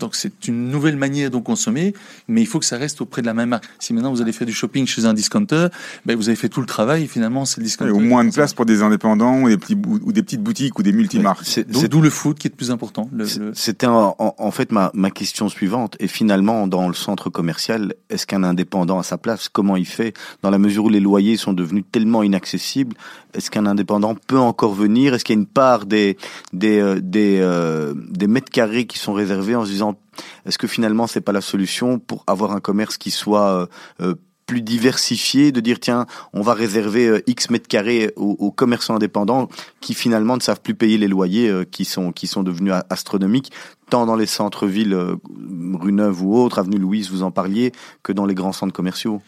Donc c'est une nouvelle manière de consommer, mais il faut que ça reste auprès de la même marque. Si maintenant vous allez faire du shopping chez un discounter, ben vous avez fait tout le travail et finalement c'est le discounter. au moins de place pour des indépendants ou des, petits, ou des petites boutiques ou des multimarques. C'est d'où le foot qui est le plus important. C'était en, en, fait ma, ma question suivante. Et finalement, dans le centre commercial, est-ce qu'un indépendant a sa place? Comment il fait? Dans la mesure où les loyers sont devenus tellement inaccessibles, est-ce qu'un indépendant peut encore venir? Est-ce qu'il y a une part des des euh, des, euh, des mètres carrés qui sont réservés en se disant est-ce que finalement c'est pas la solution pour avoir un commerce qui soit euh, plus diversifié, de dire tiens, on va réserver X mètres carrés aux, commerçants indépendants qui finalement ne savent plus payer les loyers qui sont devenus astronomiques tant dans les centres-villes, rue Neuve ou autres, avenue Louise, vous en parliez, que dans les grands centres commerciaux.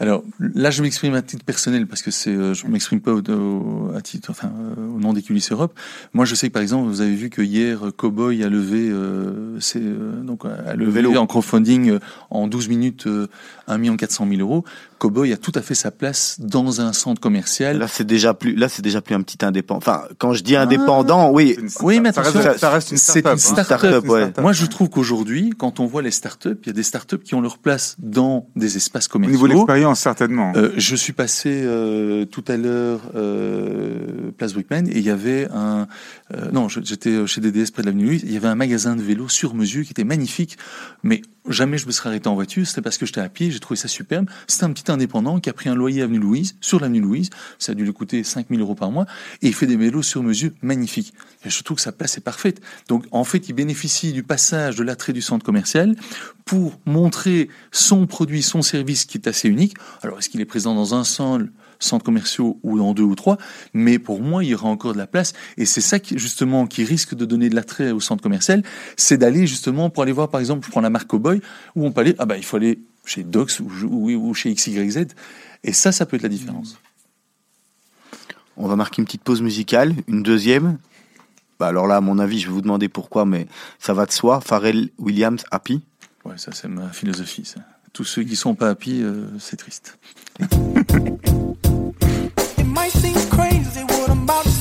Alors là, je m'exprime à titre personnel parce que c'est, euh, je m'exprime pas au, à titre, enfin, euh, au nom des coulisses Europe. Moi, je sais que par exemple, vous avez vu que hier, Cowboy a levé, euh, c'est donc a levé en crowdfunding en 12 minutes 1 million 400 000 euros. Cowboy a tout à fait sa place dans un centre commercial. Là, c'est déjà plus, là, c'est déjà plus un petit indépendant. Enfin, quand je dis indépendant, oui, oui, mais ça, reste, ça reste une start-up. Moi, je trouve qu'aujourd'hui, quand on voit les start-up, il y a des start-up qui ont leur place dans des espaces commerciaux. Au niveau de l'expérience, certainement. Euh, je suis passé euh, tout à l'heure euh, place Brickman et il y avait un, euh, non, j'étais chez DDS près de l'avenue Louise. Il y avait un magasin de vélos sur mesure qui était magnifique, mais jamais je me serais arrêté en voiture. C'était parce que j'étais à pied. J'ai trouvé ça superbe. C'était un petit indépendant qui a pris un loyer avenue Louise sur l'avenue Louise. Ça a dû lui coûter 5000 euros par mois et il fait des vélos sur mesure magnifiques. Et je trouve que sa place est parfaite. Donc en fait, il bénéficie du passage de l'attrait du centre commercial pour montrer son produit, son service qui est assez unique. Alors est-ce qu'il est présent dans un seul centres commerciaux ou dans deux ou trois, mais pour moi, il y aura encore de la place. Et c'est ça qui, justement, qui risque de donner de l'attrait au centre commercial, c'est d'aller justement pour aller voir, par exemple, je prends la marque Cowboy, où on peut aller, ah bah, il faut aller chez Dox ou, ou, chez XYZ. Et ça, ça peut être la différence. On va marquer une petite pause musicale, une deuxième. Bah alors là, à mon avis, je vais vous demander pourquoi, mais ça va de soi. Pharrell Williams, Happy. Ouais, ça c'est ma philosophie. Ça. Tous ceux qui sont pas happy, euh, c'est triste. seems crazy what I'm about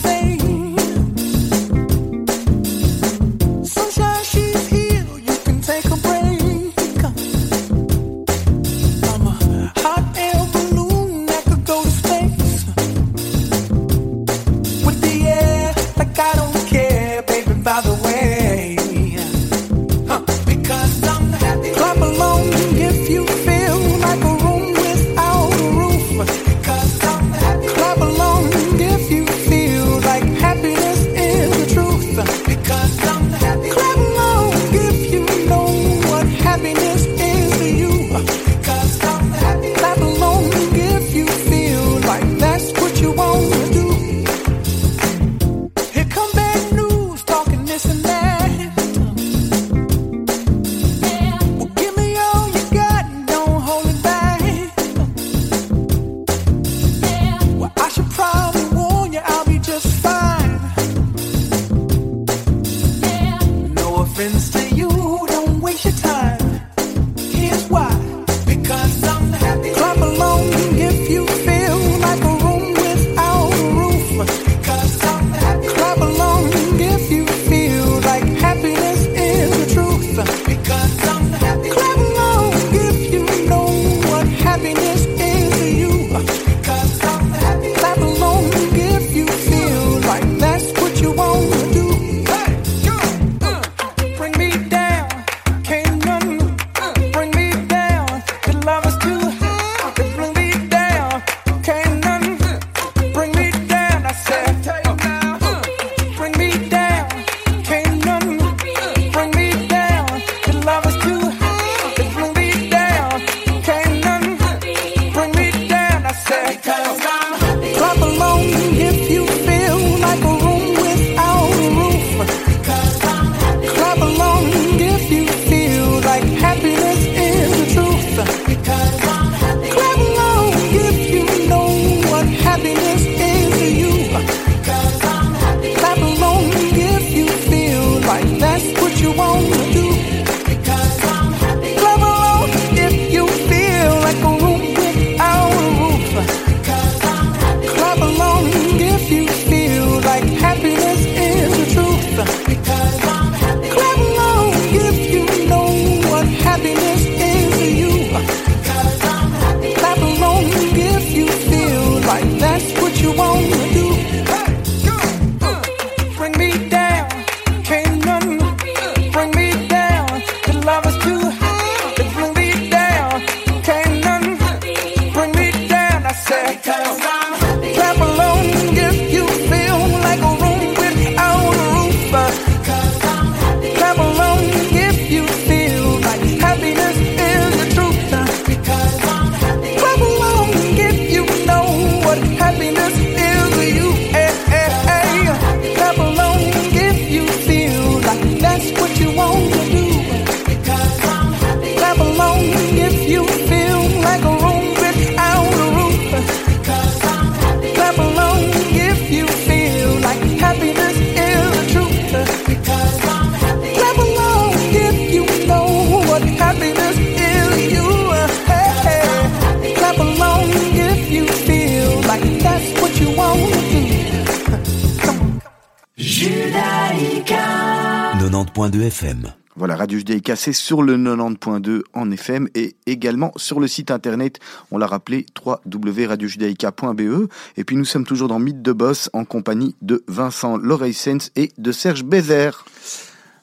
90.2 FM. Voilà, Radio Judaïka, c'est sur le 90.2 en FM et également sur le site internet, on l'a rappelé, www.radiojudaïka.be. Et puis nous sommes toujours dans Mythe de Boss en compagnie de Vincent Loreissens et de Serge Bézère.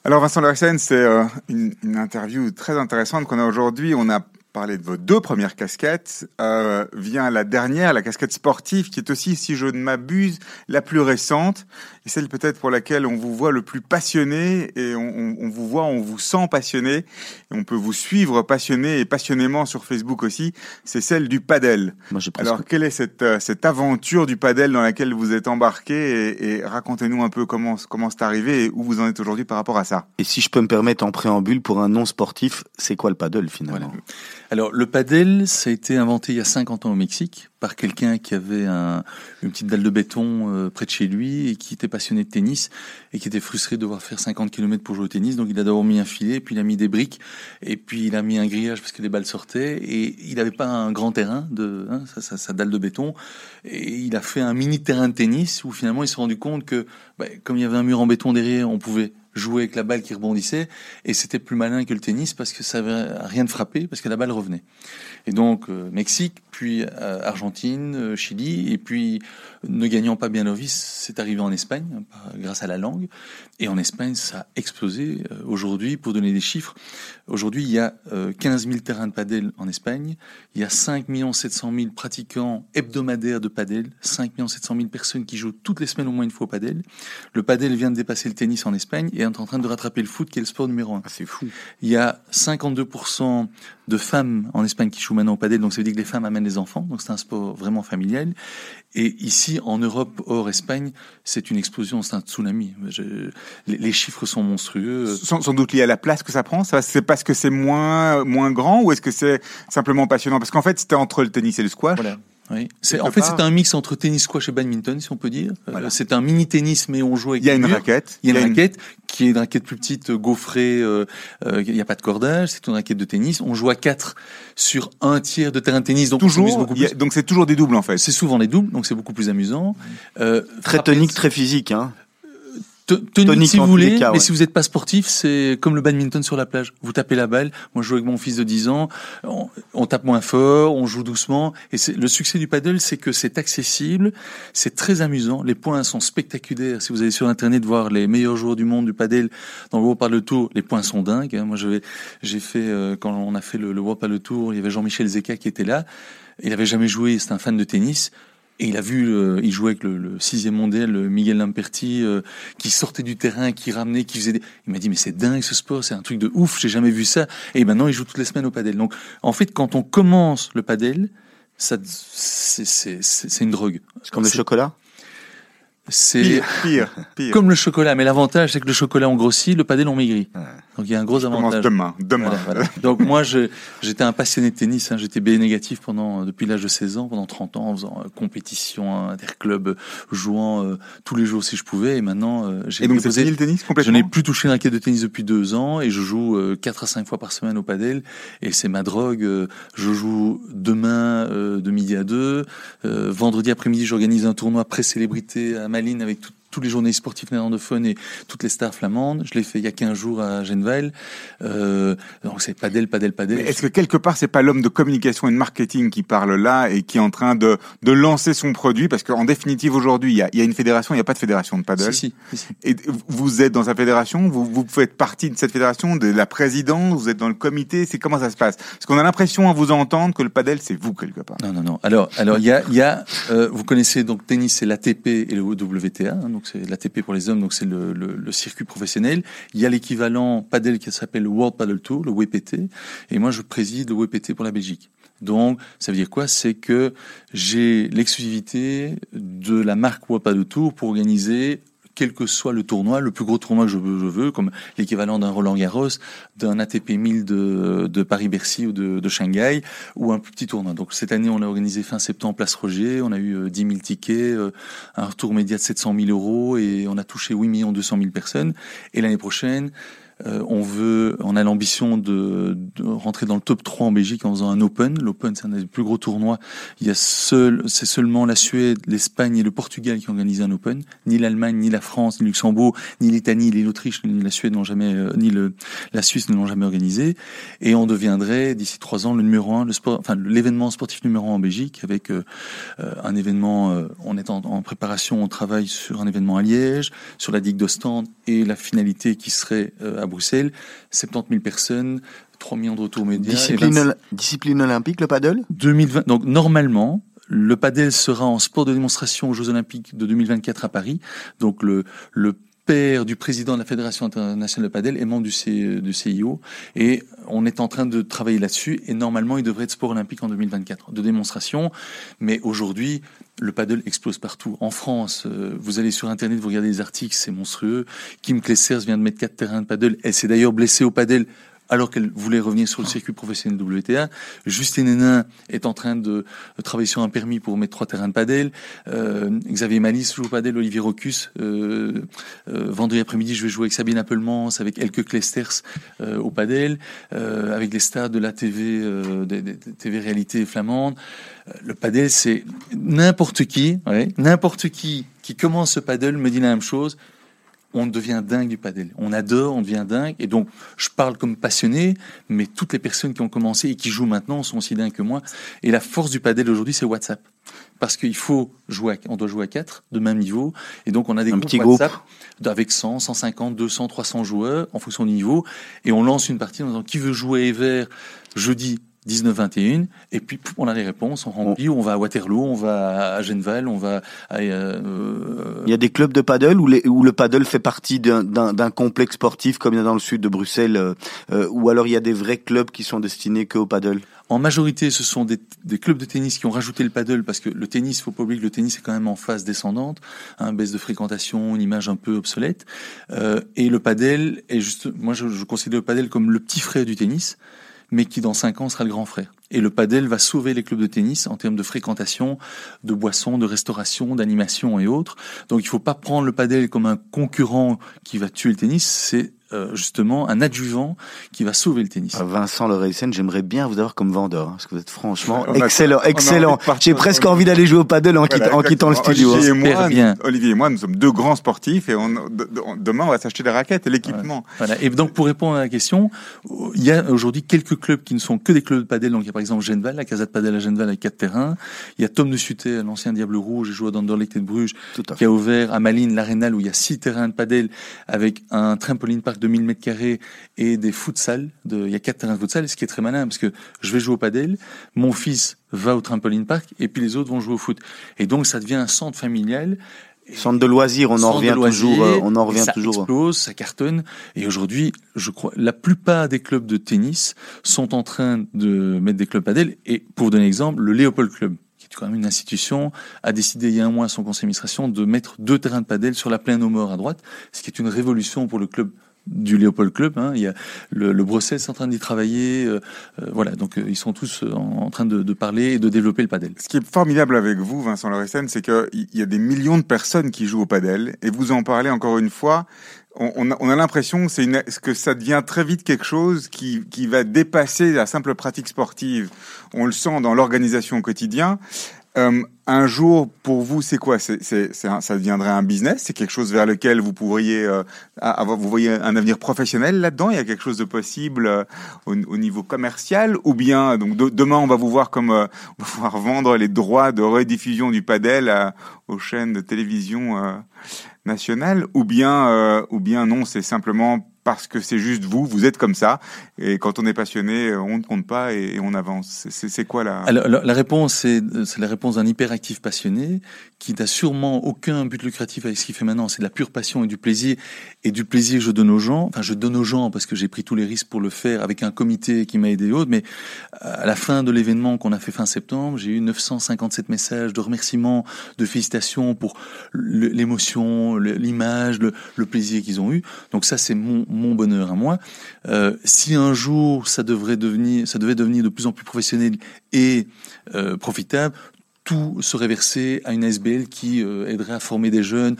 Alors Vincent Loreissens, c'est euh, une, une interview très intéressante qu'on a aujourd'hui. On a parler de vos deux premières casquettes, euh, vient la dernière, la casquette sportive, qui est aussi, si je ne m'abuse, la plus récente, et celle peut-être pour laquelle on vous voit le plus passionné, et on, on, vous voit, on vous sent passionné, et on peut vous suivre passionné et passionnément sur Facebook aussi, c'est celle du padel. Moi, je Alors, quelle est cette, euh, cette aventure du padel dans laquelle vous êtes embarqué, et, et racontez-nous un peu comment, comment c'est arrivé et où vous en êtes aujourd'hui par rapport à ça. Et si je peux me permettre en préambule, pour un non sportif, c'est quoi le paddle finalement? Voilà. Alors, le padel, ça a été inventé il y a 50 ans au Mexique par quelqu'un qui avait un, une petite dalle de béton euh, près de chez lui et qui était passionné de tennis et qui était frustré de devoir faire 50 km pour jouer au tennis. Donc, il a d'abord mis un filet, puis il a mis des briques, et puis il a mis un grillage parce que les balles sortaient. Et il n'avait pas un grand terrain de hein, sa, dalle de béton. Et il a fait un mini terrain de tennis où finalement il s'est rendu compte que, bah, comme il y avait un mur en béton derrière, on pouvait jouer avec la balle qui rebondissait et c'était plus malin que le tennis parce que ça avait rien de frappé parce que la balle revenait. Et donc euh, Mexique, puis euh, Argentine, euh, Chili et puis ne gagnant pas bien leur vie, c'est arrivé en Espagne hein, grâce à la langue et en Espagne ça a explosé aujourd'hui pour donner des chiffres. Aujourd'hui, il y a 15 000 terrains de padel en Espagne, il y a 5 700 000 pratiquants hebdomadaires de padel, 5 700 000 personnes qui jouent toutes les semaines au moins une fois au padel. Le padel vient de dépasser le tennis en Espagne et est en train de rattraper le foot qui est le sport numéro un. Ah, c'est fou. Il y a 52% de femmes en Espagne qui jouent maintenant au padel, donc ça veut dire que les femmes amènent les enfants, donc c'est un sport vraiment familial. Et ici, en Europe, hors Espagne, c'est une explosion, c'est un tsunami. Je, les, les, chiffres sont monstrueux. Sans, sans, doute lié à la place que ça prend. Ça, c'est parce que c'est moins moins grand ou est-ce que c'est simplement passionnant? Parce qu'en fait, c'était entre le tennis et le squash. Voilà. Oui. C'est, en fait, c'est un mix entre tennis, squash et badminton, si on peut dire. Voilà. Euh, c'est un mini tennis, mais on joue avec. Il y a une raquette. Il y a une raquette qui est une raquette plus petite, gaufrée. Euh, euh, il n'y a pas de cordage. C'est une raquette de tennis. On joue à quatre sur un tiers de terrain de tennis. Donc toujours. Beaucoup plus. A, donc c'est toujours des doubles en fait. C'est souvent des doubles, donc c'est beaucoup plus amusant. Euh, très tonique, très physique, hein. Tonique si vous voulez, cas, ouais. mais si vous n'êtes pas sportif, c'est comme le badminton sur la plage. Vous tapez la balle. Moi, je joue avec mon fils de 10 ans. On, on tape moins fort, on joue doucement. Et le succès du paddle, c'est que c'est accessible, c'est très amusant. Les points sont spectaculaires. Si vous allez sur Internet voir les meilleurs joueurs du monde du paddle dans le World Paddle Tour, les points sont dingues. Moi, j'ai fait, euh, quand on a fait le, le World Paddle Tour, il y avait Jean-Michel Zeka qui était là. Il avait jamais joué, c'est un fan de tennis. Et il a vu, euh, il jouait avec le, le sixième mondial, le Miguel Lamperti, euh, qui sortait du terrain, qui ramenait, qui faisait. Des... Il m'a dit mais c'est dingue ce sport, c'est un truc de ouf, j'ai jamais vu ça. Et maintenant il joue toutes les semaines au padel. Donc en fait, quand on commence le padel, ça, c'est une drogue. C'est comme le chocolat? C'est pire, pire, pire, comme le chocolat, mais l'avantage c'est que le chocolat on grossit, le padel on maigrit. Ouais. Donc il y a un gros je avantage. demain, demain. Voilà, voilà. Donc moi j'étais un passionné de tennis, hein. j'étais B négatif pendant depuis l'âge de 16 ans, pendant 30 ans en faisant euh, compétition, interclub, jouant euh, tous les jours si je pouvais et maintenant euh, j'ai fini le tennis complètement. Je n'ai plus touché une raquette de tennis depuis deux ans et je joue euh, 4 à 5 fois par semaine au padel et c'est ma drogue. euh, je joue demain euh, de midi à 2, vendredi après-midi j'organise un tournoi pré-célébrité à Malines avec tout tous les journalistes sportifs néerlandophones et toutes les stars flamandes. Je l'ai fait il y a 15 jours à Genval. Euh, donc c'est padel, padel, padel. Est-ce que quelque part c'est pas l'homme de communication et de marketing qui parle là et qui est en train de, de lancer son produit? Parce qu'en définitive aujourd'hui il y a, y a une fédération, il n'y a pas de fédération de padel. Si, si, si. Et vous êtes dans sa fédération, vous, vous faites partie de cette fédération, de la présidence, vous êtes dans le comité? C'est comment ça se passe? Parce qu'on a l'impression à vous entendre que le padel c'est vous quelque part. Non, non, non. Alors, alors il y a, y a euh, vous connaissez donc tennis, c'est l'ATP et le WTA. Hein, donc c'est l'ATP pour les hommes, donc c'est le, circuit professionnel. Il y a l'équivalent padel qui s'appelle le World Paddle Tour, le WPT, et moi je préside le WPT pour la Belgique. Donc, ça veut dire quoi? C'est que j'ai l'exclusivité de la marque World Paddle Tour pour organiser quel que soit le tournoi, le plus gros tournoi que je veux, je veux comme l'équivalent d'un Roland Garros, d'un ATP 1000 de, Paris-Bercy ou de, de, Shanghai, ou un plus petit tournoi. Donc cette année, on a organisé fin septembre Place Roger, on a eu euh, 10 000 tickets, euh, un retour média de 700 000 euros, et on a touché 8 millions 200 000 personnes. Et l'année prochaine, Euh, on veut, on a l'ambition de, rentrer dans le top 3 en Belgique en faisant un Open. L'Open, c'est un des plus gros tournois. Il y a seul, c'est seulement la Suède, l'Espagne et le Portugal qui organisé un Open. Ni l'Allemagne, ni la France, ni Luxembourg, ni l'Italie, ni l'Autriche, ni la Suède n'ont jamais, euh, ni le, la Suisse ne l'ont jamais organisé. Et on deviendrait d'ici trois ans le numéro un, le l'événement sportif numéro un en Belgique avec euh, un événement. on est en, en, préparation, on travaille sur un événement à Liège, sur la digue d'Ostende et la finalité qui serait à Bruxelles, 70 000 personnes, 3 millions de retours médias. Discipline, discipline olympique, le paddle 2020. Donc normalement, le paddle sera en sport de démonstration aux Jeux Olympiques de 2024 à Paris. Donc le, le père du président de la Fédération internationale de padel est membre du, C, du CIO et on est en train de travailler là-dessus et normalement il devrait être sport olympique en 2024 de démonstration mais aujourd'hui le paddle explose partout. En France, euh, vous allez sur Internet, vous regardez les articles, c'est monstrueux. Kim Klessers vient de mettre quatre terrains de paddle. Elle s'est d'ailleurs blessée au paddle alors qu'elle voulait revenir sur le circuit professionnel WTA. Justine Hénin est en train de, travailler sur un permis pour mettre trois terrains de padel. Euh, Xavier Malice joue au padel, Olivier Rocus. Euh, euh, vendredi après-midi, je vais jouer avec Sabine Appelmans, avec Elke Klesters euh, au padel, euh, avec les stars de la TV, des, des, TV réalité flamande. Le padel, c'est n'importe qui, ouais, n'importe qui qui commence ce padel me dit la même chose on devient dingue du padel. On adore, on devient dingue. Et donc, je parle comme passionné, mais toutes les personnes qui ont commencé et qui jouent maintenant sont aussi dingues que moi. Et la force du padel aujourd'hui, c'est WhatsApp. Parce qu'il faut jouer, on doit jouer à quatre de même niveau. Et donc, on a des Un groupes petit WhatsApp avec 100, 150, 200, 300 joueurs en fonction du niveau. Et on lance une partie en disant qui veut jouer vert jeudi 19-21, et puis on a les réponses, on remplit, on va à Waterloo, on va à Genval, on va à... Euh, il y a des clubs de paddle où, les, où le paddle fait partie d'un complexe sportif comme il y a dans le sud de Bruxelles, euh, euh, ou alors il y a des vrais clubs qui sont destinés que au paddle? En majorité, ce sont des, des, clubs de tennis qui ont rajouté le paddle parce que le tennis, faut pas oublier que le tennis est quand même en phase descendante, hein, baisse de fréquentation, une image un peu obsolète, euh, et le paddle est juste, moi je, je considère le paddle comme le petit frère du tennis mais qui dans cinq ans sera le grand frère. Et le padel va sauver les clubs de tennis en termes de fréquentation, de boissons, de restauration, d'animation et autres. Donc il ne faut pas prendre le padel comme un concurrent qui va tuer le tennis, c'est euh, justement un adjuvant qui va sauver le tennis. Ah, Vincent Loreisen, j'aimerais bien vous avoir comme vendeur, hein, parce que vous êtes franchement excellent, excellent. J'ai presque envie d'aller jouer au padel en, voilà, quittant, en quittant le studio. Olivier, hein. et moi, bien. Olivier et moi, nous sommes deux grands sportifs et on, demain on va s'acheter des raquettes et l'équipement. Voilà. Et donc pour répondre à la question, il y a aujourd'hui quelques clubs qui ne sont que des clubs de padel. Donc il y a par exemple Genval, la Casa de Padel à Genval avec quatre terrains. Il y a Tom de Suté, l'ancien Diable Rouge, il joue à Danderlecht et de Bruges, qui a ouvert à Malines l'Arénal où il y a six terrains de padel avec un trampoline park de 1000 mètres carrés et des futsal. De, il y a quatre terrains de futsal, ce qui est très malin parce que je vais jouer au padel, mon fils va au trampoline park et puis les autres vont jouer au foot. Et donc ça devient un centre familial. Centre de loisirs, on en revient toujours, euh, on en revient ça toujours. explose, ça cartonne. Et aujourd'hui, je crois, la plupart des clubs de tennis sont en train de mettre des clubs padel. Et pour donner un exemple, le Léopold Club, qui est quand même une institution, a décidé il y a un mois à son conseil d'administration de mettre deux terrains de padel sur la plaine aux morts à droite, ce qui est une révolution pour le club du Léopold Club. Hein. Il y a le, le est en train d'y travailler. Euh, euh, voilà, donc euh, ils sont tous en, train de, parler et de développer le padel. Ce qui est formidable avec vous, Vincent Loressen, c'est qu'il y a des millions de personnes qui jouent au padel et vous en parlez encore une fois. On, a, on a l'impression une, que ça devient très vite quelque chose qui, qui va dépasser la simple pratique sportive. On le sent dans l'organisation au quotidien. Euh, un jour, pour vous, c'est quoi? C'est, c'est, c'est ça deviendrait un business? C'est quelque chose vers lequel vous pourriez euh, avoir, vous voyez un avenir professionnel là-dedans? Il y a quelque chose de possible euh, au, au, niveau commercial? Ou bien, donc de, demain, on va vous voir comme euh, on va pouvoir vendre les droits de rediffusion du padel aux chaînes de télévision nationales? Ou bien, ou bien non, c'est simplement parce que c'est juste vous, vous êtes comme ça, et quand on est passionné, on ne compte pas et, on avance. C'est quoi la... Alors, la réponse, c'est la réponse d'un hyperactif passionné qui n'a sûrement aucun but lucratif avec ce qu'il fait maintenant. C'est de la pure passion et du plaisir, et du plaisir je donne aux gens. Enfin, je donne aux gens parce que j'ai pris tous les risques pour le faire avec un comité qui m'a aidé et autres. Mais à la fin de l'événement qu'on a fait fin septembre, j'ai eu 957 messages de remerciements, de félicitations pour l'émotion, l'image, le, le plaisir qu'ils ont eu. Donc ça, c'est mon mon bonheur à moi. Euh, si un jour ça devrait devenir, ça devait devenir de plus en plus professionnel et euh, profitable, tout serait versé à une SBL qui euh, aiderait à former des jeunes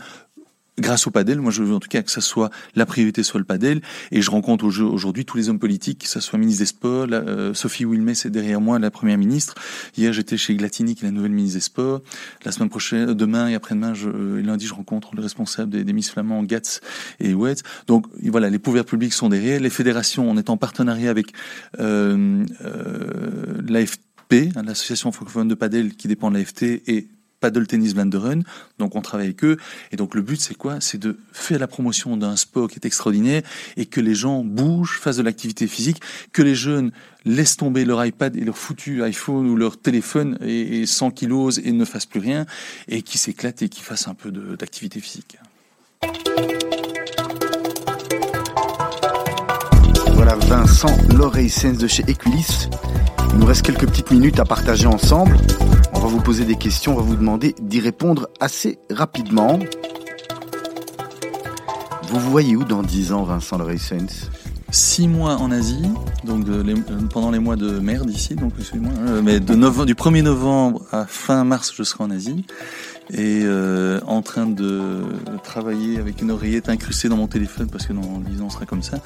grâce au padel, moi je veux en tout cas que ça soit la priorité soit le padel, et je rencontre aujourd'hui tous les hommes politiques, que ce soit ministre des Sports, euh, Sophie Wilmès c'est derrière moi, la première ministre. Hier j'étais chez Glatini, qui est la nouvelle ministre des Sports. La semaine prochaine, demain et après-demain, euh, lundi, je rencontre le responsable des, des Flamands, Gatz et Wetz. Donc voilà, les pouvoirs publics sont derrière, les fédérations, on est en partenariat avec euh, l'AFP, hein, l'association francophone de padel qui dépend de l'AFT, et Paddle Tennis Run, donc on travaille avec eux. Et donc le but c'est quoi? C'est de faire la promotion d'un sport qui est extraordinaire et que les gens bougent, fassent de l'activité physique, que les jeunes laissent tomber leur iPad et leur foutu iPhone ou leur téléphone et, et 100 kilos et ne fassent plus rien et qui s'éclatent et qui fassent un peu d'activité physique. Voilà Vincent l'oreille Sense de chez Equilis. Il nous reste quelques petites minutes à partager ensemble. On va vous poser des questions, on va vous demander d'y répondre assez rapidement. Vous vous voyez où dans 10 ans, Vincent l'oreille Sense Six mois en Asie, donc les, pendant les mois de merde ici, donc excusez-moi, euh, mais du 1er novembre à fin mars, je serai en Asie et euh, en train de travailler avec une oreillette incrustée dans mon téléphone parce que dans 10 ans on sera comme ça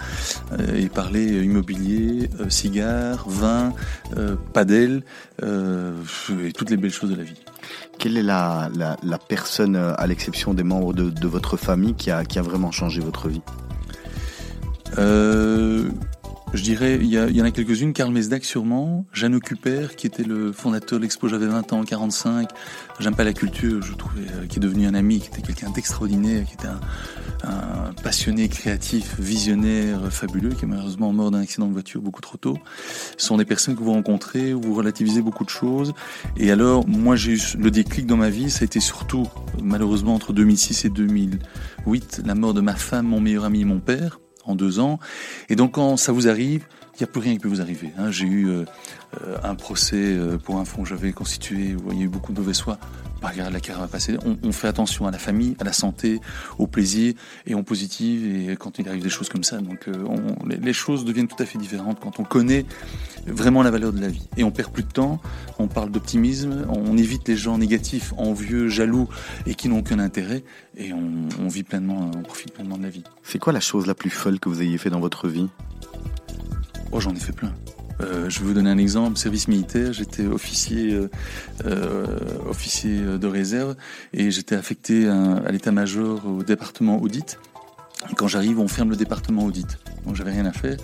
euh, et parler immobilier, euh, cigares, vin, euh, padel euh, et toutes les belles choses de la vie. Quelle est la, la, la personne, à l'exception des membres de, de, votre famille, qui a, qui a vraiment changé votre vie? Euh, je dirais, il y, en a quelques-unes. Karl Mesdag sûrement, Jeanne Ocuper, qui était le fondateur de l'expo J'avais 20 ans, 45. J'aime pas la culture, je trouvais, euh, qui est devenu un ami, qui était quelqu'un d'extraordinaire, qui était un, un, passionné, créatif, visionnaire, fabuleux, qui est malheureusement mort d'un accident de voiture beaucoup trop tôt. Ce sont des personnes que vous rencontrez, où vous relativisez beaucoup de choses. Et alors, moi, j'ai eu le déclic dans ma vie, ça a été surtout, malheureusement, entre 2006 et 2008, la mort de ma femme, mon meilleur ami et mon père en deux ans. Et donc quand ça vous arrive, il n'y a plus rien qui peut vous arriver. Hein. J'ai eu euh, euh, un procès euh, pour un fonds que j'avais constitué où il y a eu beaucoup de mauvais foi. Bah, la carrière va passer. On, on, fait attention à la famille, à la santé, au plaisir et on positive. Et quand il arrive des choses comme ça, donc euh, on, les, les, choses deviennent tout à fait différentes quand on connaît vraiment la valeur de la vie. Et on perd plus de temps. On parle d'optimisme. On évite les gens négatifs, envieux, jaloux et qui n'ont aucun intérêt. Et on, on vit pleinement, on profite pleinement de la vie. C'est quoi la chose la plus folle que vous ayez fait dans votre vie? Oh, j'en ai fait plein. Euh, je vais vous donner un exemple. Service militaire, j'étais officier, euh, euh, officier de réserve et j'étais affecté à, l'état-major au département audit. Quand j'arrive, on ferme le département audit. Donc j'avais rien à faire.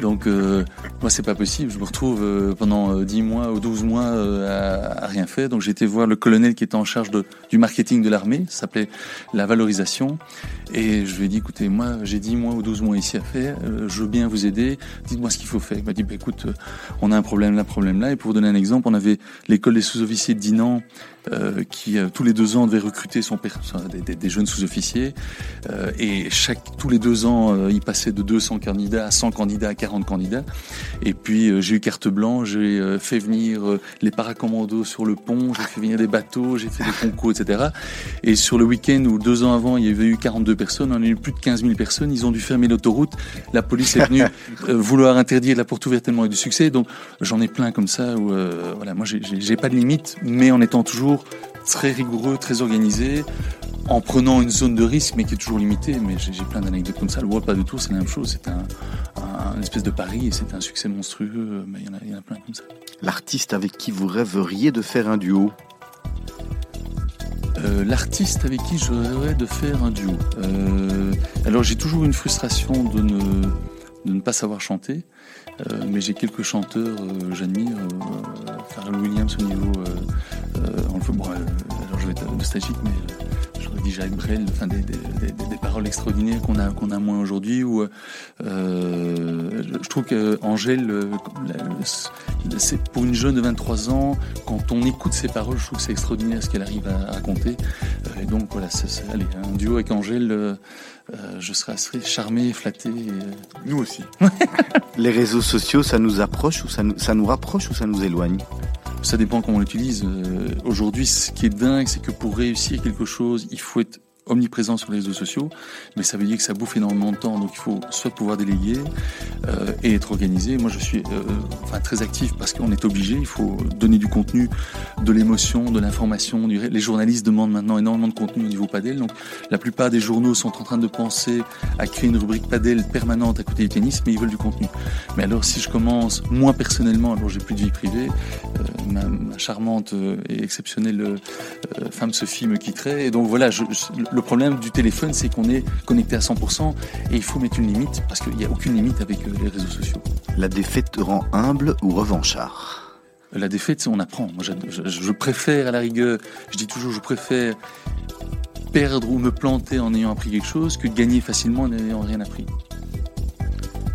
Donc euh, moi c'est pas possible. Je me retrouve euh, pendant euh, 10 mois ou 12 mois euh, à, à, rien faire. Donc j'ai été voir le colonel qui était en charge de, du marketing de l'armée. Ça s'appelait la valorisation. Et je lui ai dit écoutez, moi j'ai 10 mois ou 12 mois ici à faire. Euh, je veux bien vous aider. Dites-moi ce qu'il faut faire. Il m'a dit bah, écoute, euh, on a un problème là, problème là. Et pour vous donner un exemple, on avait l'école des sous-officiers de Dinan euh, qui euh, tous les deux ans devait recruter son des, des, des, jeunes sous-officiers euh, et chaque tous les deux ans il passait de 200 candidats à 100 candidats à 40 candidats. Et puis euh, j'ai eu carte blanche j'ai euh, fait venir les paracommandos sur le pont j'ai fait venir des bateaux j'ai fait des concours etc et sur le week-end où deux ans avant il y avait eu 42 personnes on a eu plus de 15 000 personnes ils ont dû fermer l'autoroute. La police est venue vouloir interdire la porte ouverte tellement eu du succès. Donc j'en ai plein comme ça où voilà moi j'ai pas de limite mais en étant toujours très rigoureux, très organisé, en prenant une zone de risque, mais qui est toujours limitée. Mais j'ai plein d'anecdotes comme ça. Le World pas du tout, c'est la même chose. C'est un, un, une espèce de pari et c'est un succès monstrueux. Mais il y, en a, il y en a plein comme ça. L'artiste avec qui vous rêveriez de faire un duo? Euh, L'artiste avec qui je rêverais de faire un duo. Euh, alors j'ai toujours une frustration de ne, de ne pas savoir chanter. Euh, mais j'ai quelques chanteurs euh, j'admire. Euh, Williams au niveau. enfin, bon, alors je vais être nostalgique, mais j'aurais dit Jacques Brel, enfin des, paroles extraordinaires qu'on a qu'on a moins aujourd'hui. Je trouve que Angèle, c'est pour une jeune de 23 ans, quand on écoute ses paroles, je trouve que c'est extraordinaire ce qu'elle arrive à, raconter. et donc voilà, c'est, allez, un duo avec Angèle. Euh, je serais assez charmé, flatté. Et... Nous aussi. Les réseaux sociaux, ça nous approche ou ça nous, ça nous rapproche ou ça nous éloigne? Ça dépend comment on l'utilise. Euh, aujourd'hui, ce qui est dingue, c'est que pour réussir quelque chose, il faut être omniprésent sur les réseaux sociaux, mais ça veut dire que ça bouffe énormément de temps, donc il faut soit pouvoir déléguer euh, et être organisé. Moi, je suis euh, enfin, très actif parce qu'on est obligé, il faut donner du contenu, de l'émotion, de l'information. Les journalistes demandent maintenant énormément de contenu au niveau padel, donc la plupart des journaux sont en train de penser à créer une rubrique padel permanente à côté du tennis, mais ils veulent du contenu. Mais alors, si je commence, moi personnellement, alors j'ai plus de vie privée, euh, ma, ma, charmante et exceptionnelle femme Sophie me quitterait, et donc voilà, je, problème du téléphone, c'est qu'on est connecté à 100% et il faut mettre une limite parce qu'il n'y a aucune limite avec euh, les réseaux sociaux. La défaite rend humble ou revanchard? La défaite, on apprend. Moi, je, je, préfère à la rigueur, je dis toujours, je préfère perdre ou me planter en ayant appris quelque chose que de gagner facilement en n'ayant rien appris.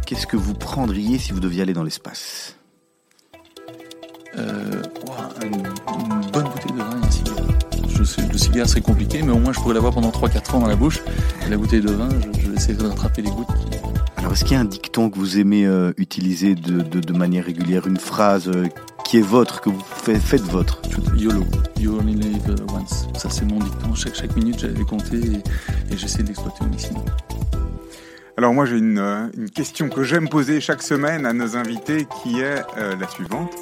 Qu'est-ce que vous prendriez si vous deviez aller dans l'espace? Euh, wow, une, une, bonne bouteille de vin et cigare le cigare serait compliqué, mais au moins je pourrais l'avoir pendant 3-4 ans dans la bouche. Et la bouteille de vin, je, je vais essayer de rattraper les gouttes. Alors, est-ce qu'il y a un dicton que vous aimez euh, utiliser de, de, de, manière régulière Une phrase euh, qui est votre, que vous faites, faites votre? YOLO. You only live once. Ça, c'est mon dicton. Chaque, chaque minute, j'allais compter et, et j'essaie de l'exploiter au maximum. Alors moi j'ai une, euh, une, question que j'aime poser chaque semaine à nos invités qui est euh, la suivante.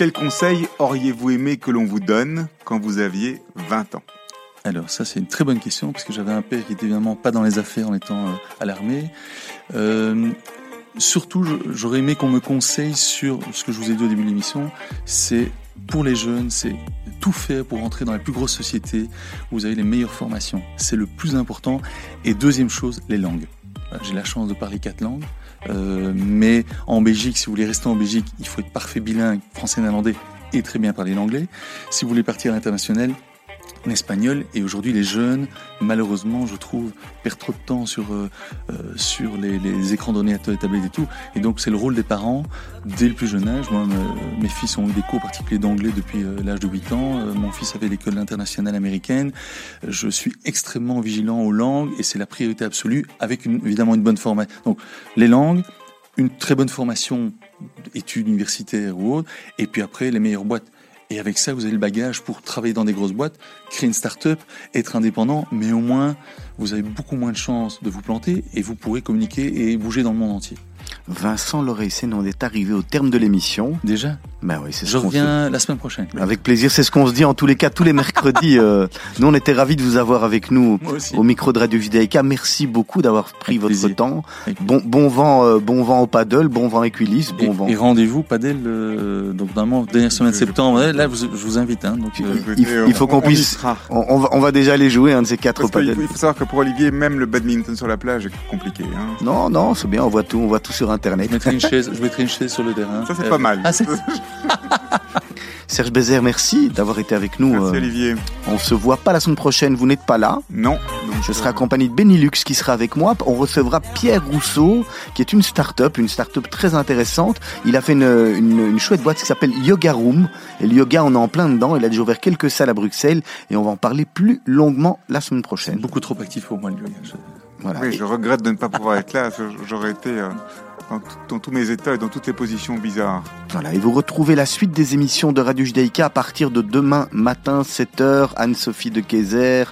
Quel conseil auriez-vous aimé que l'on vous donne quand vous aviez 20 ans? Alors ça c'est une très bonne question parce que j'avais un père qui était évidemment pas dans les affaires en étant euh, à l'armée. Euh, surtout j'aurais aimé qu'on me conseille sur ce que je vous ai dit au début de l'émission, c'est pour les jeunes, c'est tout faire pour entrer dans la plus grosse société où vous avez les meilleures formations. C'est le plus important. Et deuxième chose, les langues. J'ai la chance de parler quatre langues. Euh, mais en Belgique, si vous voulez rester en Belgique, il faut être parfait bilingue, français-néerlandais et très bien parler l'anglais. Si vous voulez partir à l'international, en espagnol. Et aujourd'hui, les jeunes, malheureusement, je trouve, perdent trop de temps sur euh, euh, sur les, les, écrans d'ordinateur et tablettes et tout. Et donc, c'est le rôle des parents dès le plus jeune âge. Moi, me, mes fils ont eu des cours particuliers d'anglais depuis euh, l'âge de 8 ans. Euh, mon fils avait l'école internationale américaine. Je suis extrêmement vigilant aux langues et c'est la priorité absolue, avec une, évidemment une bonne formation. Donc, les langues, une très bonne formation, études universitaires ou autres, et puis après, les meilleures boîtes. Et avec ça, vous avez le bagage pour travailler dans des grosses boîtes, créer une start-up, être indépendant, mais au moins, vous avez beaucoup moins de chances de vous planter et vous pourrez communiquer et bouger dans le monde entier. Vincent Loreisen, on est arrivé au terme de l'émission. Déjà Ben oui, c'est Je reviens la semaine prochaine. Avec plaisir, c'est ce qu'on se dit en tous les cas, tous les mercredis. euh, nous, on était ravis de vous avoir avec nous au micro de Radio Judaïka. Merci beaucoup d'avoir pris avec votre plaisir. temps. Bon, bon vent, euh, bon vent au paddle, bon vent Equilis, bon et, vent. Et rendez-vous Padel, euh, donc normalement dernière semaine de septembre. Là, vous, je vous invite. Hein, donc, euh, il, il, faut qu'on puisse. On, on, va, on va déjà aller jouer un de ces quatre Parce paddle. Il faut savoir que pour Olivier, même le badminton sur la plage est compliqué. Hein. Non, non, c'est bien. On voit tout, on voit tout sur Internet. Je mettrai une chaise, je mettrai une chaise sur le terrain. Ça c'est pas mal. Ah. Serge Bézère, merci d'avoir été avec nous. Merci Olivier. On se voit pas la semaine prochaine, vous n'êtes pas là. Non. Donc je serai accompagné de Benilux qui sera avec moi. On recevra Pierre Rousseau, qui est une start-up, une start-up très intéressante. Il a fait une, une, une chouette boîte qui s'appelle Yoga Room. Et le yoga, on est en plein dedans. Il a déjà ouvert quelques salles à Bruxelles et on va en parler plus longuement la semaine prochaine. Beaucoup trop actif pour moi le yoga. Je... Voilà. Oui, je regrette de ne pas pouvoir être là. J'aurais été euh, dans, tous mes états et dans toutes les positions bizarres. Voilà, et vous retrouvez la suite des émissions de Radio Judaïka à partir de demain matin, 7h. Anne-Sophie de Kayser,